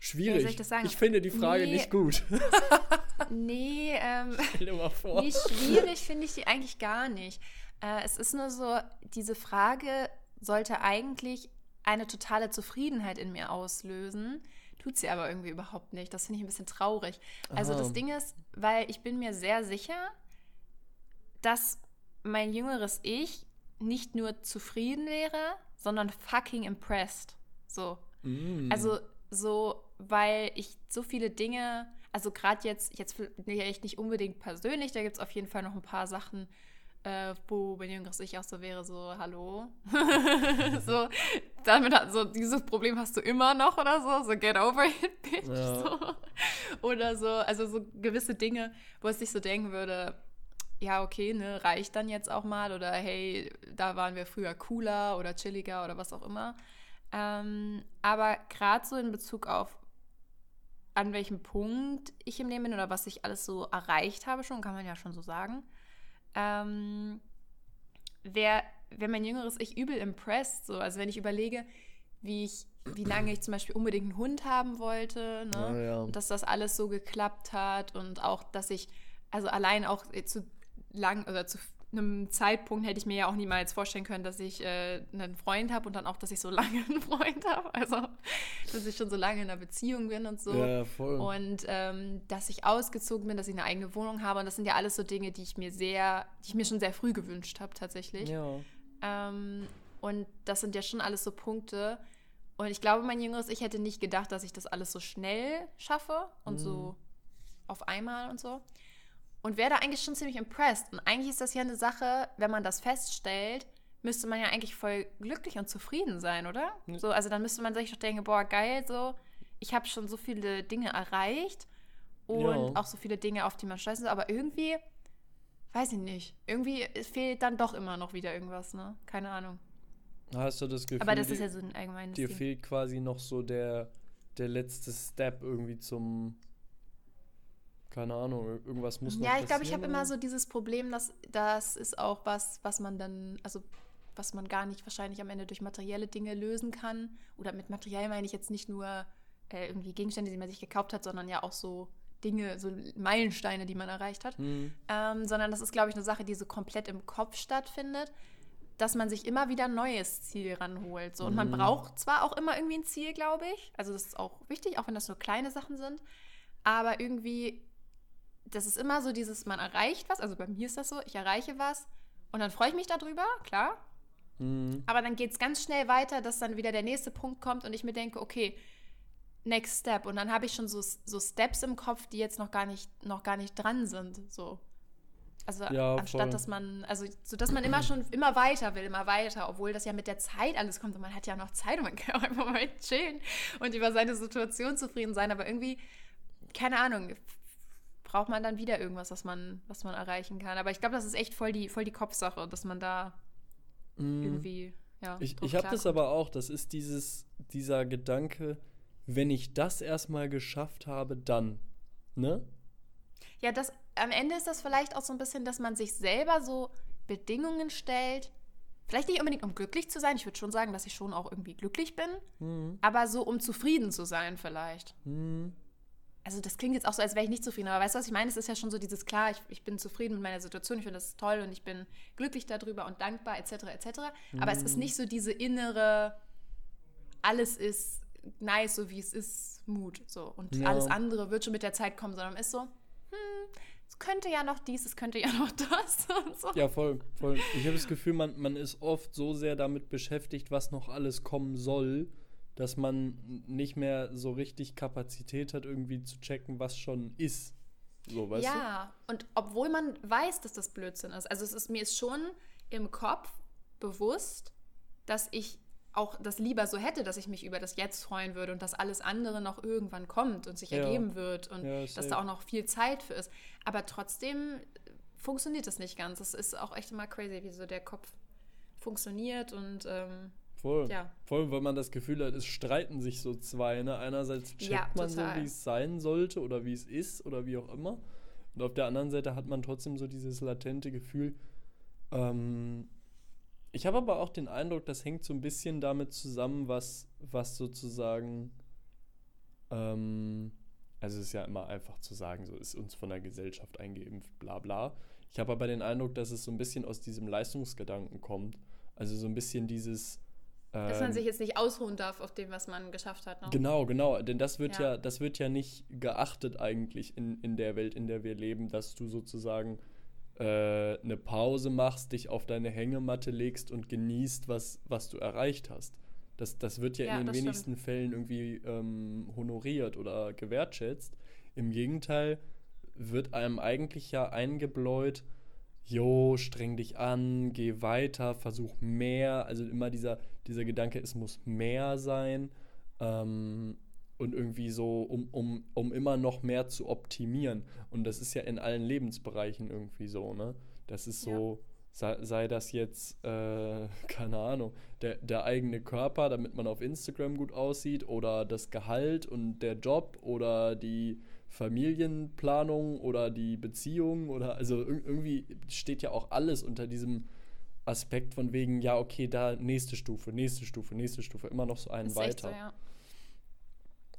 Schwierig. Ich, ich, finde die Frage nee, nicht gut. nee, ähm, Stell dir mal vor. Nee, schwierig finde ich die eigentlich gar nicht. Äh, es ist nur so, diese Frage sollte eigentlich eine totale Zufriedenheit in mir auslösen. Tut sie aber irgendwie überhaupt nicht. Das finde ich ein bisschen traurig. Also Aha. das Ding ist, weil ich bin mir sehr sicher, dass mein jüngeres Ich nicht nur zufrieden wäre, sondern fucking impressed. So. Mm. Also so, weil ich so viele Dinge, also gerade jetzt, jetzt vielleicht nicht unbedingt persönlich, da gibt es auf jeden Fall noch ein paar Sachen, äh, wo mein jüngeres Ich auch so wäre, so, hallo. so, damit hat, so, dieses Problem hast du immer noch oder so, so get over it, bitch. Ja. So. Oder so, also so gewisse Dinge, wo es sich so denken würde, ja, okay, ne, reicht dann jetzt auch mal oder hey, da waren wir früher cooler oder chilliger oder was auch immer. Ähm, aber gerade so in Bezug auf an welchem Punkt ich im Leben bin oder was ich alles so erreicht habe schon, kann man ja schon so sagen, ähm, wäre wär mein jüngeres Ich übel impressed. So. Also wenn ich überlege, wie ich, wie lange ich zum Beispiel unbedingt einen Hund haben wollte, ne? Ja, ja. dass das alles so geklappt hat und auch, dass ich, also allein auch zu lang oder zu einem Zeitpunkt hätte ich mir ja auch niemals vorstellen können, dass ich äh, einen Freund habe und dann auch, dass ich so lange einen Freund habe. Also, dass ich schon so lange in einer Beziehung bin und so. Ja, voll. Und ähm, dass ich ausgezogen bin, dass ich eine eigene Wohnung habe. Und das sind ja alles so Dinge, die ich mir sehr, die ich mir schon sehr früh gewünscht habe, tatsächlich. Ja. Ähm, und das sind ja schon alles so Punkte. Und ich glaube, mein jüngeres Ich hätte nicht gedacht, dass ich das alles so schnell schaffe und mhm. so auf einmal und so und wäre da eigentlich schon ziemlich impressed. Und eigentlich ist das ja eine Sache, wenn man das feststellt, müsste man ja eigentlich voll glücklich und zufrieden sein, oder? Mhm. So, also dann müsste man sich doch denken, boah, geil, so, ich habe schon so viele Dinge erreicht und ja. auch so viele Dinge, auf die man stolz ist, aber irgendwie, weiß ich nicht, irgendwie fehlt dann doch immer noch wieder irgendwas, ne? Keine Ahnung. Hast du das Gefühl, aber das ist ja so ein allgemeines Dir Ding. fehlt quasi noch so der, der letzte Step irgendwie zum keine Ahnung, irgendwas muss noch Ja, ich glaube, ich habe immer so dieses Problem, dass das ist auch was, was man dann, also was man gar nicht wahrscheinlich am Ende durch materielle Dinge lösen kann. Oder mit materiell meine ich jetzt nicht nur äh, irgendwie Gegenstände, die man sich gekauft hat, sondern ja auch so Dinge, so Meilensteine, die man erreicht hat. Mhm. Ähm, sondern das ist, glaube ich, eine Sache, die so komplett im Kopf stattfindet, dass man sich immer wieder ein neues Ziel ranholt. So. Und mhm. man braucht zwar auch immer irgendwie ein Ziel, glaube ich. Also das ist auch wichtig, auch wenn das nur kleine Sachen sind. Aber irgendwie das ist immer so dieses, man erreicht was, also bei mir ist das so, ich erreiche was und dann freue ich mich darüber, klar. Mhm. Aber dann geht es ganz schnell weiter, dass dann wieder der nächste Punkt kommt und ich mir denke, okay, next step. Und dann habe ich schon so, so Steps im Kopf, die jetzt noch gar nicht, noch gar nicht dran sind. So. Also ja, anstatt voll. dass man, also so dass man immer schon immer weiter will, immer weiter, obwohl das ja mit der Zeit alles kommt und man hat ja noch Zeit und man kann auch einfach mal chillen und über seine Situation zufrieden sein. Aber irgendwie, keine Ahnung, braucht man dann wieder irgendwas, was man, was man erreichen kann. Aber ich glaube, das ist echt voll die, voll die Kopfsache, dass man da mm. irgendwie, ja. Ich, ich habe das aber auch, das ist dieses, dieser Gedanke, wenn ich das erstmal geschafft habe, dann, ne? Ja, das, am Ende ist das vielleicht auch so ein bisschen, dass man sich selber so Bedingungen stellt, Vielleicht nicht unbedingt, um glücklich zu sein. Ich würde schon sagen, dass ich schon auch irgendwie glücklich bin. Mhm. Aber so, um zufrieden zu sein, vielleicht. Mhm. Also das klingt jetzt auch so, als wäre ich nicht zufrieden, aber weißt du, was ich meine? Es ist ja schon so dieses, klar, ich, ich bin zufrieden mit meiner Situation, ich finde das toll und ich bin glücklich darüber und dankbar, etc., etc. Aber es ist nicht so diese innere, alles ist nice, so wie es ist, Mut. So. Und Ja. alles andere wird schon mit der Zeit kommen, sondern ist so, hm, es könnte ja noch dies, es könnte ja noch das und so. Ja, voll, voll. Ich habe das Gefühl, man, man ist oft so sehr damit beschäftigt, was noch alles kommen soll, dass man nicht mehr so richtig Kapazität hat, irgendwie zu checken, was schon ist. So, weißt ja, und obwohl man weiß, dass das Blödsinn ist. Also es ist mir ist schon im Kopf bewusst, dass ich auch das lieber so hätte, dass ich mich über das Jetzt freuen würde und dass alles andere noch irgendwann kommt und sich Ja. ergeben wird und Ja, dass da auch noch viel Zeit für ist. Aber trotzdem funktioniert das nicht ganz. Das ist auch echt immer crazy, wie so der Kopf funktioniert und ähm, du? Voll. ja. Voll, weil man das Gefühl hat, es streiten sich so zwei. Ne? Einerseits checkt Ja, man so, wie es sein sollte oder wie es ist oder wie auch immer. Und auf der anderen Seite hat man trotzdem so dieses latente Gefühl. Ähm, ich habe aber auch den Eindruck, das hängt so ein bisschen damit zusammen, was, was sozusagen. Ähm, also es ist ja immer einfach zu sagen, so ist uns von der Gesellschaft eingeimpft, bla bla. Ich habe aber den Eindruck, dass es so ein bisschen aus diesem Leistungsgedanken kommt. Also so ein bisschen dieses. Dass man ähm, sich jetzt nicht ausruhen darf auf dem, was man geschafft hat. Ne? Genau, genau. Denn das wird ja, Ja. das wird ja nicht geachtet eigentlich in, in der Welt, in der wir leben, dass du sozusagen äh, eine Pause machst, dich auf deine Hängematte legst und genießt, was, was du erreicht hast. Das, das wird ja, Ja, in den das stimmt. wenigsten Fällen irgendwie ähm, honoriert oder gewertschätzt. Im Gegenteil wird einem eigentlich ja eingebläut, jo, streng dich an, geh weiter, versuch mehr. Also immer dieser, dieser Gedanke, es muss mehr sein. Ähm, und irgendwie so, um, um, um immer noch mehr zu optimieren. Und das ist ja in allen Lebensbereichen irgendwie so, ne? Das ist so, sei, sei das jetzt, äh, keine Ahnung, der, der eigene Körper, damit man auf Instagram gut aussieht, oder das Gehalt und der Job oder die Familienplanung oder die Beziehung oder also ir- irgendwie steht ja auch alles unter diesem Aspekt von wegen, ja, okay, da nächste Stufe, nächste Stufe, nächste Stufe, immer noch so einen Ist weiter so, ja.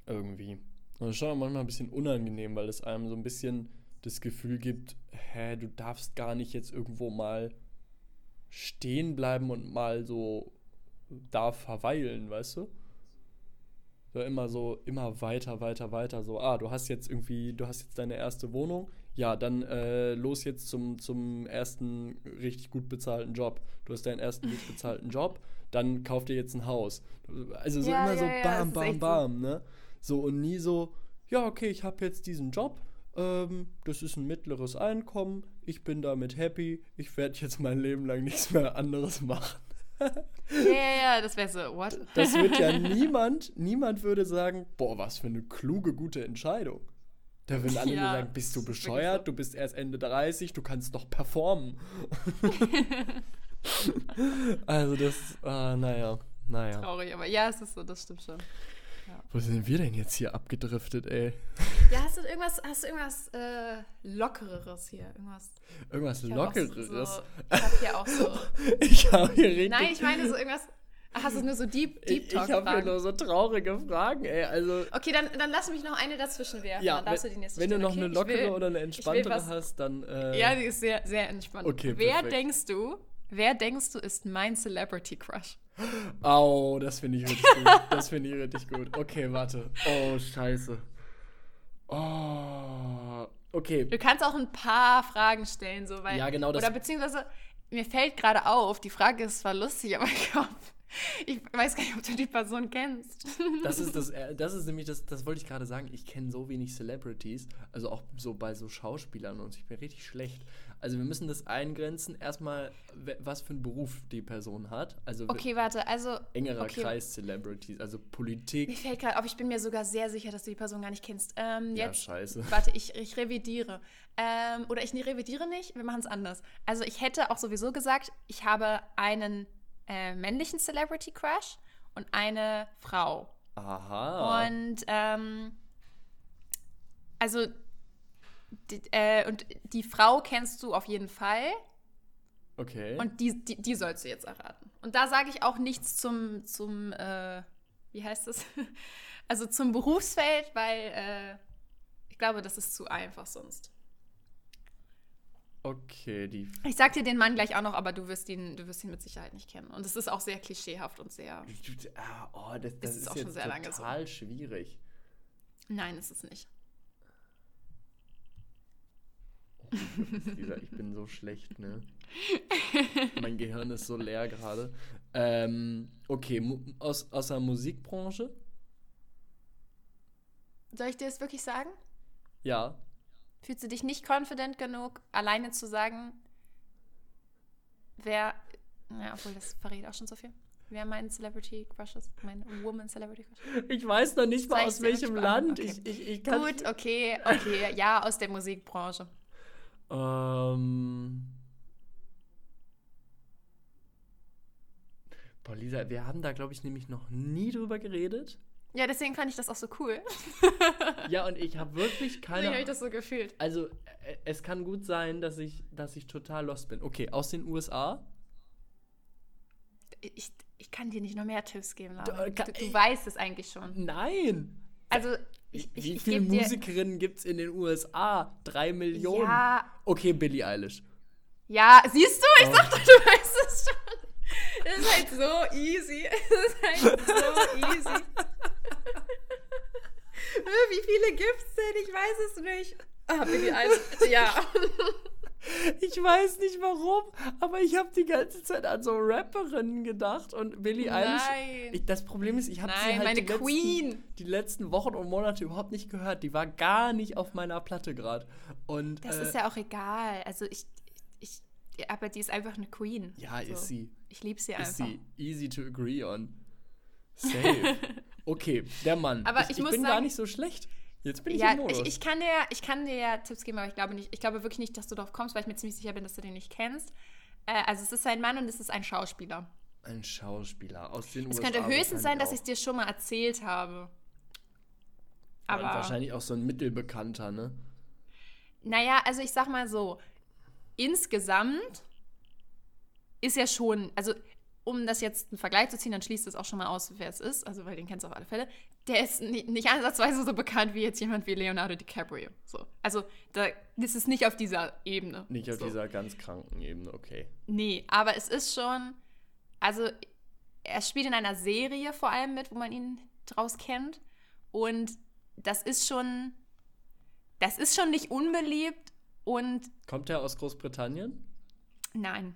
irgendwie. Und das ist schon manchmal ein bisschen unangenehm, weil es einem so ein bisschen das Gefühl gibt, hä, du darfst gar nicht jetzt irgendwo mal stehen bleiben und mal so da verweilen, weißt du? So immer so, immer weiter, weiter, weiter. So, ah, du hast jetzt irgendwie, du hast jetzt deine erste Wohnung. Ja, dann äh, los jetzt zum, zum ersten richtig gut bezahlten Job. Du hast deinen ersten gut bezahlten Job, dann kauf dir jetzt ein Haus. Also so Ja, immer so ja, ja, bam, ist bam, echt so. bam, ne? So und nie so, ja, okay, ich habe jetzt diesen Job. Ähm, das ist ein mittleres Einkommen. Ich bin damit happy. Ich werde jetzt mein Leben lang nichts mehr anderes machen. Ja, ja, ja, das wäre so, what? Das wird ja niemand, niemand würde sagen, boah, was für eine kluge, gute Entscheidung. Da würden alle nur Ja, sagen, bist du bescheuert, so. du bist erst Ende 30, du kannst doch performen. also das, äh, naja, naja. Traurig, aber ja, es ist so, das stimmt schon. Wo sind wir denn jetzt hier abgedriftet, ey? Ja, hast du irgendwas, hast du irgendwas äh, Lockereres hier? Irgendwas. Irgendwas Ich hab Lockeres. So, ich habe hier auch so. Ich habe hier richtig... Nein, ich meine so irgendwas. Ach, Hast du nur so Deep, Deep Talk ich habe hier nur so traurige Fragen, ey. Also, Okay, dann, dann lass mich noch eine dazwischen werfen. ja, dann darfst wenn, du die nächste wenn du stellen, noch okay? eine lockere will- oder eine entspanntere was- hast, dann... Äh, Ja, die ist sehr, sehr entspannt. Okay, Wer perfekt. denkst du, wer denkst du ist mein Celebrity Crush? Au, das finde ich richtig gut. Das finde ich richtig gut. Okay, warte. Oh, scheiße. Oh, okay. Du kannst auch ein paar Fragen stellen, so weil. Ja, genau, das- Oder beziehungsweise, mir fällt gerade auf, die Frage ist zwar lustig, aber ich glaube, ich weiß gar nicht, ob du die Person kennst. Das ist, das, äh, das ist nämlich, das, das wollte ich gerade sagen, ich kenne so wenig Celebrities, also auch so bei so Schauspielern und so, ich bin richtig schlecht. Also wir müssen das eingrenzen, erstmal, was für einen Beruf die Person hat. Also Okay, warte, also. engerer okay. Kreis Celebrities, also Mir Politik. fällt gerade auf, ich bin mir sogar sehr sicher, dass du die Person gar nicht kennst. Ähm, Ja, jetzt, scheiße. Warte, ich, ich revidiere. Ähm, oder ich revidiere nicht, wir machen es anders. Also ich hätte auch sowieso gesagt, ich habe einen äh, männlichen Celebrity Crush und eine Frau. Aha. Und ähm, also die, äh, und die Frau kennst du auf jeden Fall okay. und die, die, die sollst du jetzt erraten. Und da sage ich auch nichts zum, zum äh, wie heißt das? Also zum Berufsfeld, weil äh, Ich glaube, das ist zu einfach sonst. Okay, die. Ich sag dir den Mann gleich auch noch, aber du wirst ihn, du wirst ihn mit Sicherheit nicht kennen. Und es ist auch sehr klischeehaft und sehr. Ah, oh, das, das ist ist, auch schon sehr lange so. total schwierig. Nein, ist es nicht. Lisa, ich bin so schlecht, ne? mein Gehirn ist so leer gerade. Ähm, okay, aus, aus der Musikbranche? Soll ich dir das wirklich sagen? Ja. Fühlst du dich nicht confident genug, alleine zu sagen, wer. Ja, obwohl das verrät auch schon so viel. Wer mein Celebrity Crush ist? Mein Woman Celebrity Crush? Ich weiß noch nicht mal aus welchem Land. an. Ich, ich, ich kann Gut, okay, okay. Ja, aus der Musikbranche. Ähm. Boah, Lisa, wir haben da, glaube ich, nämlich noch nie drüber geredet. Ja, deswegen fand ich das auch so cool. Ja, und ich habe wirklich Deswegen keine. habe ich das so gefühlt. Also, äh, es kann gut sein, dass ich, dass ich total lost bin. Okay, aus den USA. Ich, ich kann dir nicht noch mehr Tipps geben, Du, Laura. äh, Du, kann- du weißt es eigentlich schon. Nein! Also, ich, ich, Wie viele. Musikerinnen gibt es in den USA? Drei Millionen. Ja, Okay, Billie Eilish. ja, siehst du, ich Oh. dachte, du weißt es schon. Es ist halt so easy. Es ist halt so easy. Wie viele gibt's denn? Ich weiß es nicht. Ah, Billie Eilish. Ja. Ich weiß nicht warum, aber ich habe die ganze Zeit an so Rapperinnen gedacht und Billie Eilish. Nein. Ich, das Problem ist, ich habe sie halt meine die, letzten, Queen. die letzten Wochen und Monate überhaupt nicht gehört. Die war gar nicht auf meiner Platte gerade. Und Das äh, ist ja auch egal. Also ich, ich, aber die ist einfach eine Queen. ja, So. ist sie. Ich liebe sie Ist einfach. sie. Easy to agree on. Safe. okay, der Mann. Aber ich, ich ich bin gar sagen- nicht so schlecht. Jetzt bin ich Ja, im Modus. ich, ich, kann dir, ich kann dir ja Tipps geben, aber ich glaube nicht. Ich glaube wirklich nicht, dass du darauf kommst, weil ich mir ziemlich sicher bin, dass du den nicht kennst. Äh, also es ist ein Mann und es ist ein Schauspieler. Ein Schauspieler aus den Es USA. könnte höchstens sein, dass ich es dir schon mal erzählt habe. auch. Und Aber wahrscheinlich auch so ein mittelbekannter, ne? naja, also ich sag mal so, insgesamt ist ja schon, also um das jetzt einen Vergleich zu ziehen, dann schließt es auch schon mal aus, wer es ist, also weil den kennst du auf alle Fälle. Der ist nicht, nicht ansatzweise so bekannt wie jetzt jemand wie Leonardo DiCaprio. So. Also da ist es nicht auf dieser Ebene. Nicht auf so. dieser ganz kranken Ebene, okay. Nee, aber es ist schon, also er spielt in einer Serie vor allem mit, wo man ihn draus kennt. Und das ist schon, das ist schon nicht unbeliebt und Kommt er aus Großbritannien? nein.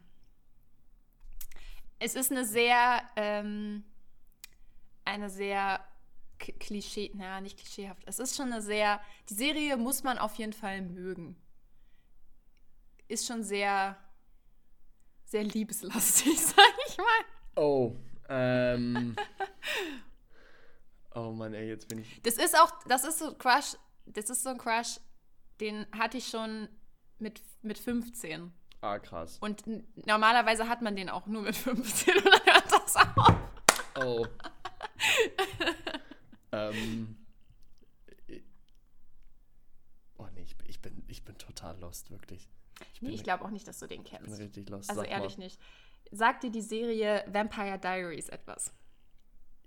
Es ist eine sehr, ähm, eine sehr Klischee, naja, nicht klischeehaft. Es ist schon eine sehr, die Serie muss man auf jeden Fall mögen. Ist schon sehr, sehr liebeslastig, sag ich mal. Oh, ähm. oh Mann, ey, jetzt bin ich. Das ist auch, das ist so ein Crush, das ist so ein Crush, den hatte ich schon mit, mit 15. Ah, krass. Und normalerweise hat man den auch nur mit 15 und dann hört das auf. Oh. ähm. Oh nee, ich, bin- ich, bin, ich bin total lost, wirklich. Ich Nee, ich glaube auch nicht, dass du den ich bin kennst. richtig lost. Also ehrlich mal. nicht. Sagt dir die Serie Vampire Diaries etwas?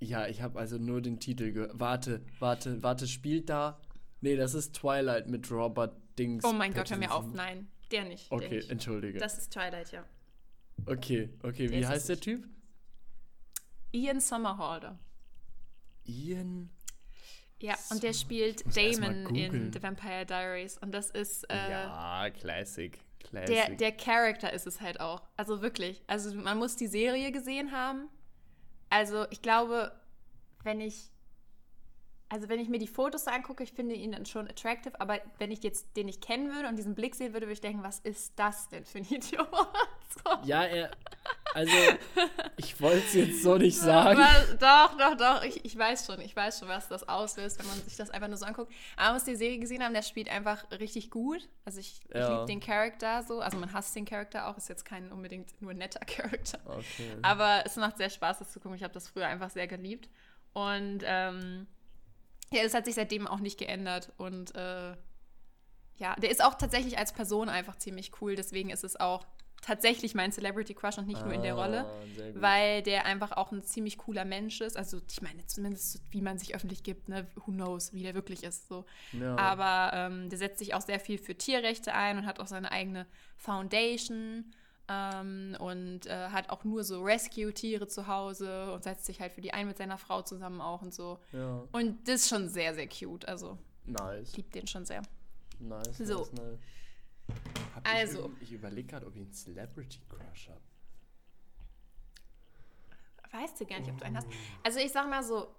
Ja, ich habe also nur den Titel gehört. Warte, warte, warte, spielt da. Nee, das ist Twilight mit Robert Dings. Oh mein Gott, hör mir auf. Pattinson. Nein, der nicht. Der Okay, nicht. entschuldige. Das ist Twilight, ja. okay, okay, Der wie heißt der Typ? Ian Somerhalder. Ian. Ja, und der spielt Damon in. The Vampire Diaries. Und das ist. Äh, ja, Classic. Classic. Der, der Charakter ist es halt auch. Also wirklich. Also man muss die Serie gesehen haben. Also ich glaube, wenn ich. Also wenn ich mir die Fotos angucke, ich finde ihn dann schon attractive, aber wenn ich jetzt den nicht kennen würde und diesen Blick sehen würde, würde ich denken, was ist das denn für ein Idiot? So. ja, er. Also, ich wollte es jetzt so nicht sagen. Doch, doch, doch. Ich, ich weiß schon, ich weiß schon, was das auslöst, wenn man sich das einfach nur so anguckt. Aber man muss die Serie gesehen haben, der spielt einfach richtig gut. Also ich, ich Ja. liebe den Charakter so. Also man hasst den Charakter auch, ist jetzt kein unbedingt nur netter Charakter. Okay. Aber es macht sehr Spaß, das zu gucken. Ich habe das früher einfach sehr geliebt. Und ähm, ja, das hat sich seitdem auch nicht geändert. Und äh, ja, der ist auch tatsächlich als Person einfach ziemlich cool. Deswegen ist es auch tatsächlich mein Celebrity Crush und nicht nur in der Rolle, Ah, gut. weil der einfach auch ein ziemlich cooler Mensch ist. Also ich meine zumindest wie man sich öffentlich gibt, ne? Who knows, wie der wirklich ist so. Ja. Aber ähm, der setzt sich auch sehr viel für Tierrechte ein und hat auch seine eigene Foundation ähm, und äh, hat auch nur so Rescue-Tiere zu Hause und setzt sich halt für die ein mit seiner Frau zusammen auch und so. ja. Und das ist schon sehr, sehr cute. Also Nice. ich liebe den schon sehr. Nice. So. Nice, nice. Hab Also. Ich, ich überlege gerade, ob ich einen Celebrity Crush habe. Weißt du gar nicht, ob du einen hast. Also ich sag mal so,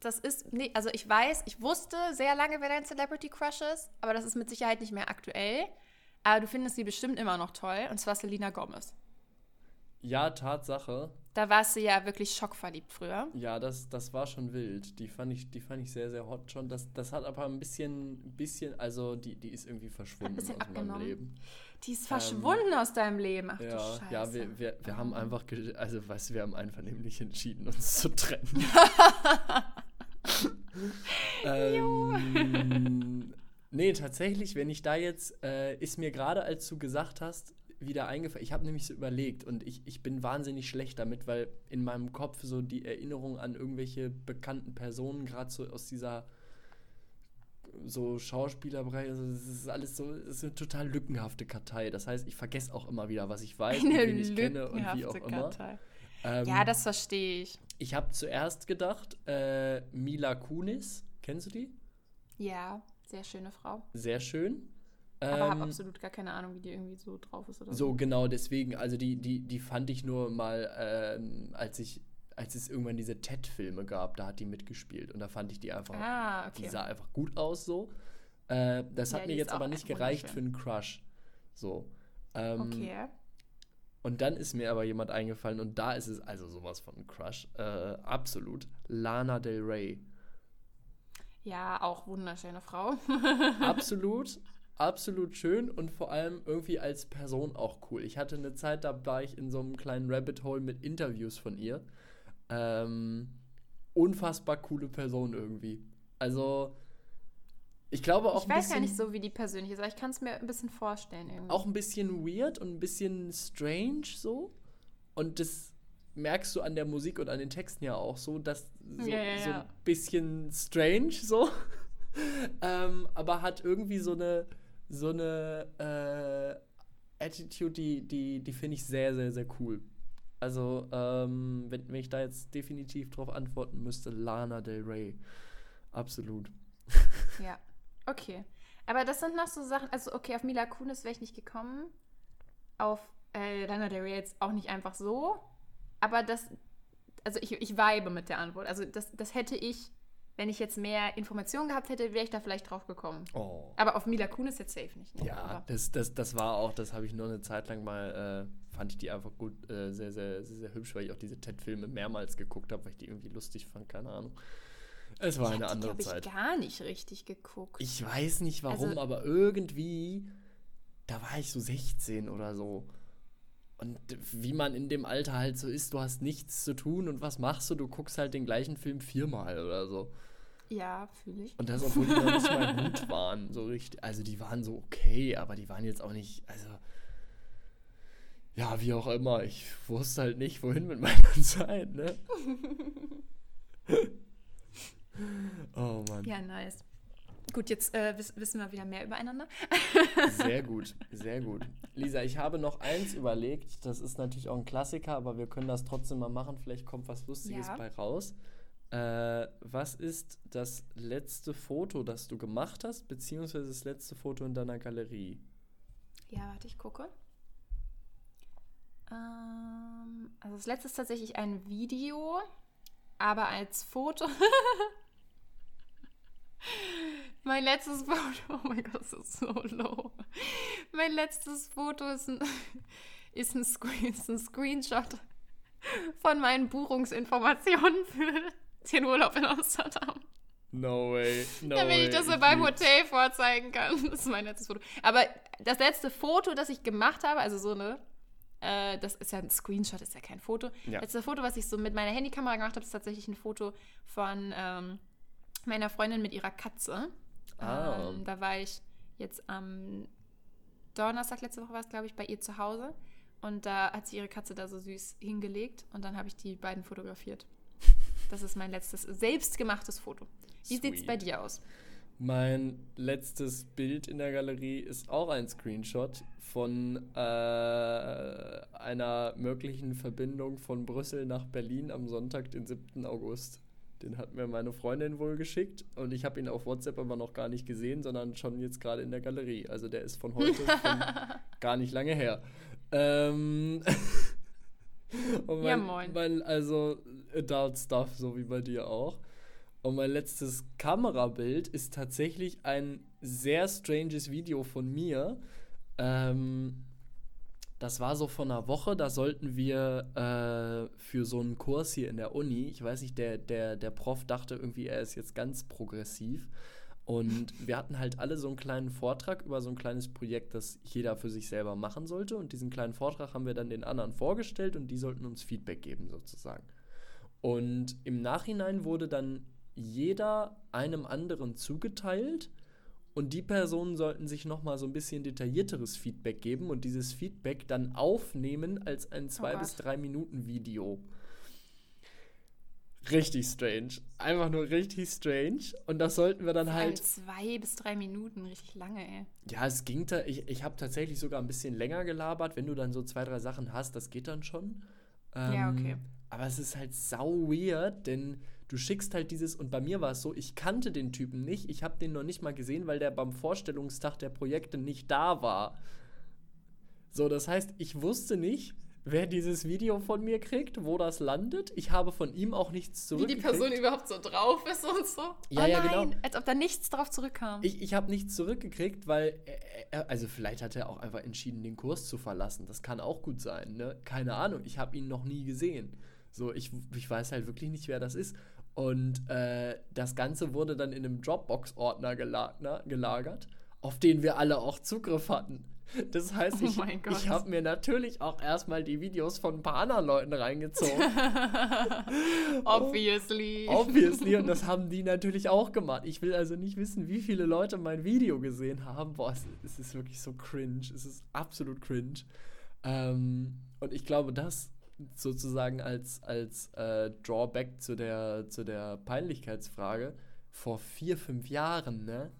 das ist, nee, also ich weiß, ich wusste sehr lange, wer dein Celebrity Crush ist, aber das ist mit Sicherheit nicht mehr aktuell. Aber du findest sie bestimmt immer noch toll, und zwar Selena Gomez. Ja, Tatsache. Da warst du ja wirklich schockverliebt früher. Ja, das, das war schon wild. Die fand ich, die fand ich sehr, sehr hot schon. Das, das hat aber ein bisschen, bisschen, also die, die ist irgendwie verschwunden aus meinem abgenommen. Leben. Die ist verschwunden aus deinem Leben. Ach du Ja, Scheiße. ja, wir, wir, wir haben einfach, also weißt du, wir haben einfach nämlich entschieden, uns zu trennen. ähm, nee, tatsächlich, wenn ich da jetzt, äh, ist mir gerade, als du gesagt hast, wieder eingefallen. Ich habe nämlich so überlegt und ich, ich bin wahnsinnig schlecht damit, weil in meinem Kopf so die Erinnerung an irgendwelche bekannten Personen, gerade so aus dieser so Schauspielerbereich, also das ist alles so, es ist eine total lückenhafte Kartei. Das heißt, ich vergesse auch immer wieder, was ich weiß, und Eine wen ich kenne und wie auch lückenhafte immer. Kartei. Ähm, Ja, das verstehe ich. ich habe zuerst gedacht, äh, Mila Kunis, kennst du die? Ja, sehr schöne Frau. Sehr schön. Aber habe Ähm, absolut gar keine Ahnung, wie die irgendwie so drauf ist oder so genau deswegen, also die, die, die fand ich nur mal, ähm, als ich, als es irgendwann diese TED-Filme gab, da hat die mitgespielt und da fand ich die einfach, Ah, okay. die sah einfach gut aus so. Äh, das Ja, hat mir jetzt aber nicht gereicht für einen Crush. So. Ähm, Okay. Und dann ist mir aber jemand eingefallen und da ist es also sowas von ein Crush. Äh, absolut. Lana Del Rey. Ja, auch wunderschöne Frau. absolut, absolut schön und vor allem irgendwie als Person auch cool. Ich hatte eine Zeit, da war ich in so einem kleinen Rabbit Hole mit Interviews von ihr. Ähm, unfassbar coole Person irgendwie. Also, ich glaube auch ich weiß bisschen, gar nicht so, wie die persönlich ist, aber ich kann es mir ein bisschen vorstellen irgendwie. auch ein bisschen weird und ein bisschen strange so. Und das merkst du an der Musik und an den Texten ja auch so, dass so, Ja, ja, so ein bisschen strange so. ähm, aber hat irgendwie so eine so eine äh, Attitude, die, die, die finde ich sehr, sehr, sehr cool. Also, ähm, wenn, wenn ich da jetzt definitiv drauf antworten müsste, Lana Del Rey. Absolut. Ja, okay. Aber das sind noch so Sachen, also okay, auf Mila Kunis wäre ich nicht gekommen. Auf äh, Lana Del Rey jetzt auch nicht einfach so. Aber das, also ich, ich vibe mit der Antwort. Also das, das hätte ich, wenn ich jetzt mehr Informationen gehabt hätte, wäre ich da vielleicht drauf gekommen. Oh. Aber auf Mila Kunis jetzt safe nicht. ne? Ja, Aber, das, das, das war auch, das habe ich nur eine Zeit lang mal, äh, fand ich die einfach gut, äh, sehr, sehr, sehr, sehr hübsch, weil ich auch diese TED-Filme mehrmals geguckt habe, weil ich die irgendwie lustig fand, keine Ahnung. Es war ich eine hab die, andere glaub ich, Zeit. gar nicht richtig geguckt. Ich weiß nicht warum, Also- aber irgendwie, da war ich so 16 oder so. Und wie man in dem Alter halt so ist, du hast nichts zu tun und was machst du? Du guckst halt den gleichen Film viermal oder so. ja, fühle ich. Und das, obwohl die noch nicht mal gut waren, so richtig. Also die waren so okay, aber die waren jetzt auch nicht, also. Ja, wie auch immer. Ich wusste halt nicht, wohin mit meiner Zeit, ne? oh Mann. Ja, nice. Gut, jetzt äh, wiss, wissen wir wieder mehr übereinander. Sehr gut, sehr gut. Lisa, ich habe noch eins überlegt. Das ist natürlich auch ein Klassiker, aber wir können das trotzdem mal machen. Vielleicht kommt was Lustiges Ja. bei raus. Äh, was ist das letzte Foto, das du gemacht hast, beziehungsweise das letzte Foto in deiner Galerie? Ja, warte, ich gucke. Ähm, also das letzte ist tatsächlich ein Video, aber als Foto. mein letztes Foto, oh mein Gott, das ist so low. Mein letztes Foto ist ein, ist ein, Screen, ist ein Screenshot von meinen Buchungsinformationen für den Urlaub in Amsterdam. No way. No Damit ich das so beim. Hotel vorzeigen kann. Das ist mein letztes Foto. Aber das letzte Foto, das ich gemacht habe, also so eine, äh, das ist ja ein Screenshot, ist ja kein Foto. Ja. Das letzte Foto, was ich so mit meiner Handykamera gemacht habe, ist tatsächlich ein Foto von ähm, meiner Freundin mit ihrer Katze. Ah. Ähm, da war ich jetzt am Donnerstag letzte Woche war es, glaube ich, bei ihr zu Hause. und da hat sie ihre Katze da so süß hingelegt und dann habe ich die beiden fotografiert. Das ist mein letztes selbstgemachtes Foto. Wie sieht es bei dir aus? Mein letztes Bild in der Galerie ist auch ein Screenshot von äh, einer möglichen Verbindung von Brüssel nach Berlin am Sonntag, den 7. August. Den hat mir meine Freundin wohl geschickt und ich habe ihn auf WhatsApp aber noch gar nicht gesehen, sondern schon jetzt gerade in der Galerie. Also der ist von heute, von gar nicht lange her. Ähm mein, ja, moin. Mein, also Adult Stuff, so wie bei dir auch. Und mein letztes Kamerabild ist tatsächlich ein sehr stranges Video von mir. Ähm, das war so vor einer Woche, da sollten wir äh, für so einen Kurs hier in der Uni, ich weiß nicht, der, der, der Prof dachte irgendwie, er ist jetzt ganz progressiv. Und wir hatten halt alle so einen kleinen Vortrag über so ein kleines Projekt, das jeder für sich selber machen sollte. Und diesen kleinen Vortrag haben wir dann den anderen vorgestellt und die sollten uns Feedback geben sozusagen. Und im Nachhinein wurde dann jeder einem anderen zugeteilt und die Personen sollten sich nochmal so ein bisschen detaillierteres Feedback geben und dieses Feedback dann aufnehmen als ein 2 oh bis 3 Minuten Video. Richtig strange. Einfach nur richtig strange. Und das sollten wir dann halt. Zwei bis drei Minuten, richtig lange, ey. Ja, es ging da. Ich, ich habe tatsächlich sogar ein bisschen länger gelabert. Wenn du dann so zwei, drei Sachen hast, das geht dann schon. Ähm, ja, okay. Aber es ist halt sau weird, denn du schickst halt dieses, und bei mir war es so, ich kannte den Typen nicht, ich habe den noch nicht mal gesehen, weil der beim Vorstellungstag der Projekte nicht da war. So, das heißt, ich wusste nicht, wer dieses Video von mir kriegt, wo das landet. Ich habe von ihm auch nichts zurückgekriegt. Wie die Person überhaupt so drauf ist und so. Ja, oh ja, nein, genau. Als ob da nichts drauf zurückkam. Ich, ich habe nichts zurückgekriegt, weil, er, also vielleicht hat er auch einfach entschieden, den Kurs zu verlassen. Das kann auch gut sein, ne? Keine Ahnung, ich habe ihn noch nie gesehen. So, ich, ich weiß halt wirklich nicht, wer das ist. Und äh, das Ganze wurde dann in einem Dropbox-Ordner ne, gelagert, auf den wir alle auch Zugriff hatten. Das heißt, oh ich, oh ich habe mir natürlich auch erstmal die Videos von ein paar anderen Leuten reingezogen. Obviously. Obviously. Und das haben die natürlich auch gemacht. Ich will also nicht wissen, wie viele Leute mein Video gesehen haben. Boah, es, es ist wirklich so cringe. Es ist absolut cringe. Ähm, und ich glaube, das sozusagen als, als äh, Drawback zu der, zu der Peinlichkeitsfrage, vor vier, fünf Jahren, ne?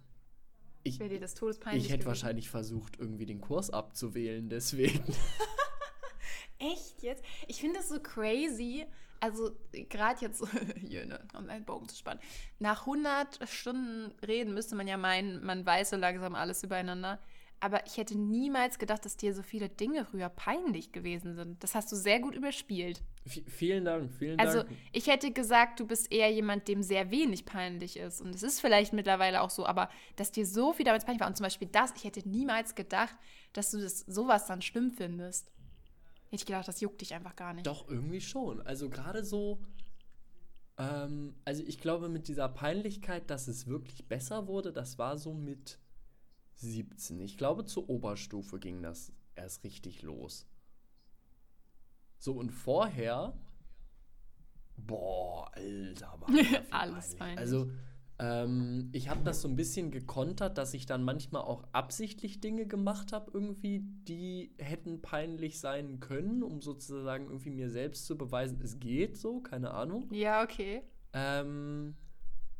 Ich, Wäre dir das todespeinlich Ich hätte wahrscheinlich versucht, irgendwie den Kurs abzuwählen, deswegen. Echt jetzt? Ich finde das so crazy. Also, gerade jetzt, Jöne, um einen Bogen zu spannen. Nach 100 Stunden reden müsste man ja meinen, man weiß so langsam alles übereinander. Aber ich hätte niemals gedacht, dass dir so viele Dinge früher peinlich gewesen sind. Das hast du sehr gut überspielt. V vielen Dank, vielen also, Dank. Also, ich hätte gesagt, du bist eher jemand, dem sehr wenig peinlich ist. Und es ist vielleicht mittlerweile auch so, aber dass dir so viel damals peinlich war. Und zum Beispiel das, ich hätte niemals gedacht, dass du das sowas dann schlimm findest. Hätte ich gedacht, das juckt dich einfach gar nicht. Doch, irgendwie schon. Also, gerade so. Ähm, also, ich glaube, mit dieser Peinlichkeit, dass es wirklich besser wurde, das war so mit 17. Ich glaube, zur Oberstufe ging das erst richtig los. So, und vorher. Boah, Alter, war Alles fein. Also, ähm, ich habe das so ein bisschen gekontert, dass ich dann manchmal auch absichtlich Dinge gemacht habe, irgendwie, die hätten peinlich sein können, um sozusagen irgendwie mir selbst zu beweisen, es geht so, keine Ahnung. Ja, okay. Ähm,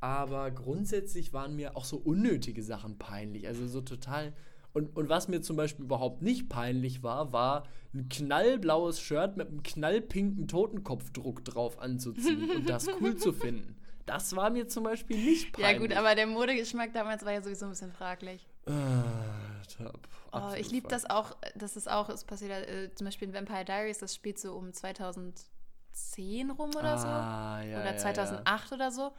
aber grundsätzlich waren mir auch so unnötige Sachen peinlich. Also so total. Und, und was mir zum Beispiel überhaupt nicht peinlich war, war ein knallblaues Shirt mit einem knallpinken Totenkopfdruck drauf anzuziehen und das cool zu finden. Das war mir zum Beispiel nicht peinlich. Ja gut, aber der Modegeschmack damals war ja sowieso ein bisschen fraglich. Äh, oh, ich liebe das auch, das ist auch, es passiert äh, zum Beispiel in Vampire Diaries, das spielt so um 2010 rum oder ah, so. Ja, oder 2008 ja, ja. oder so.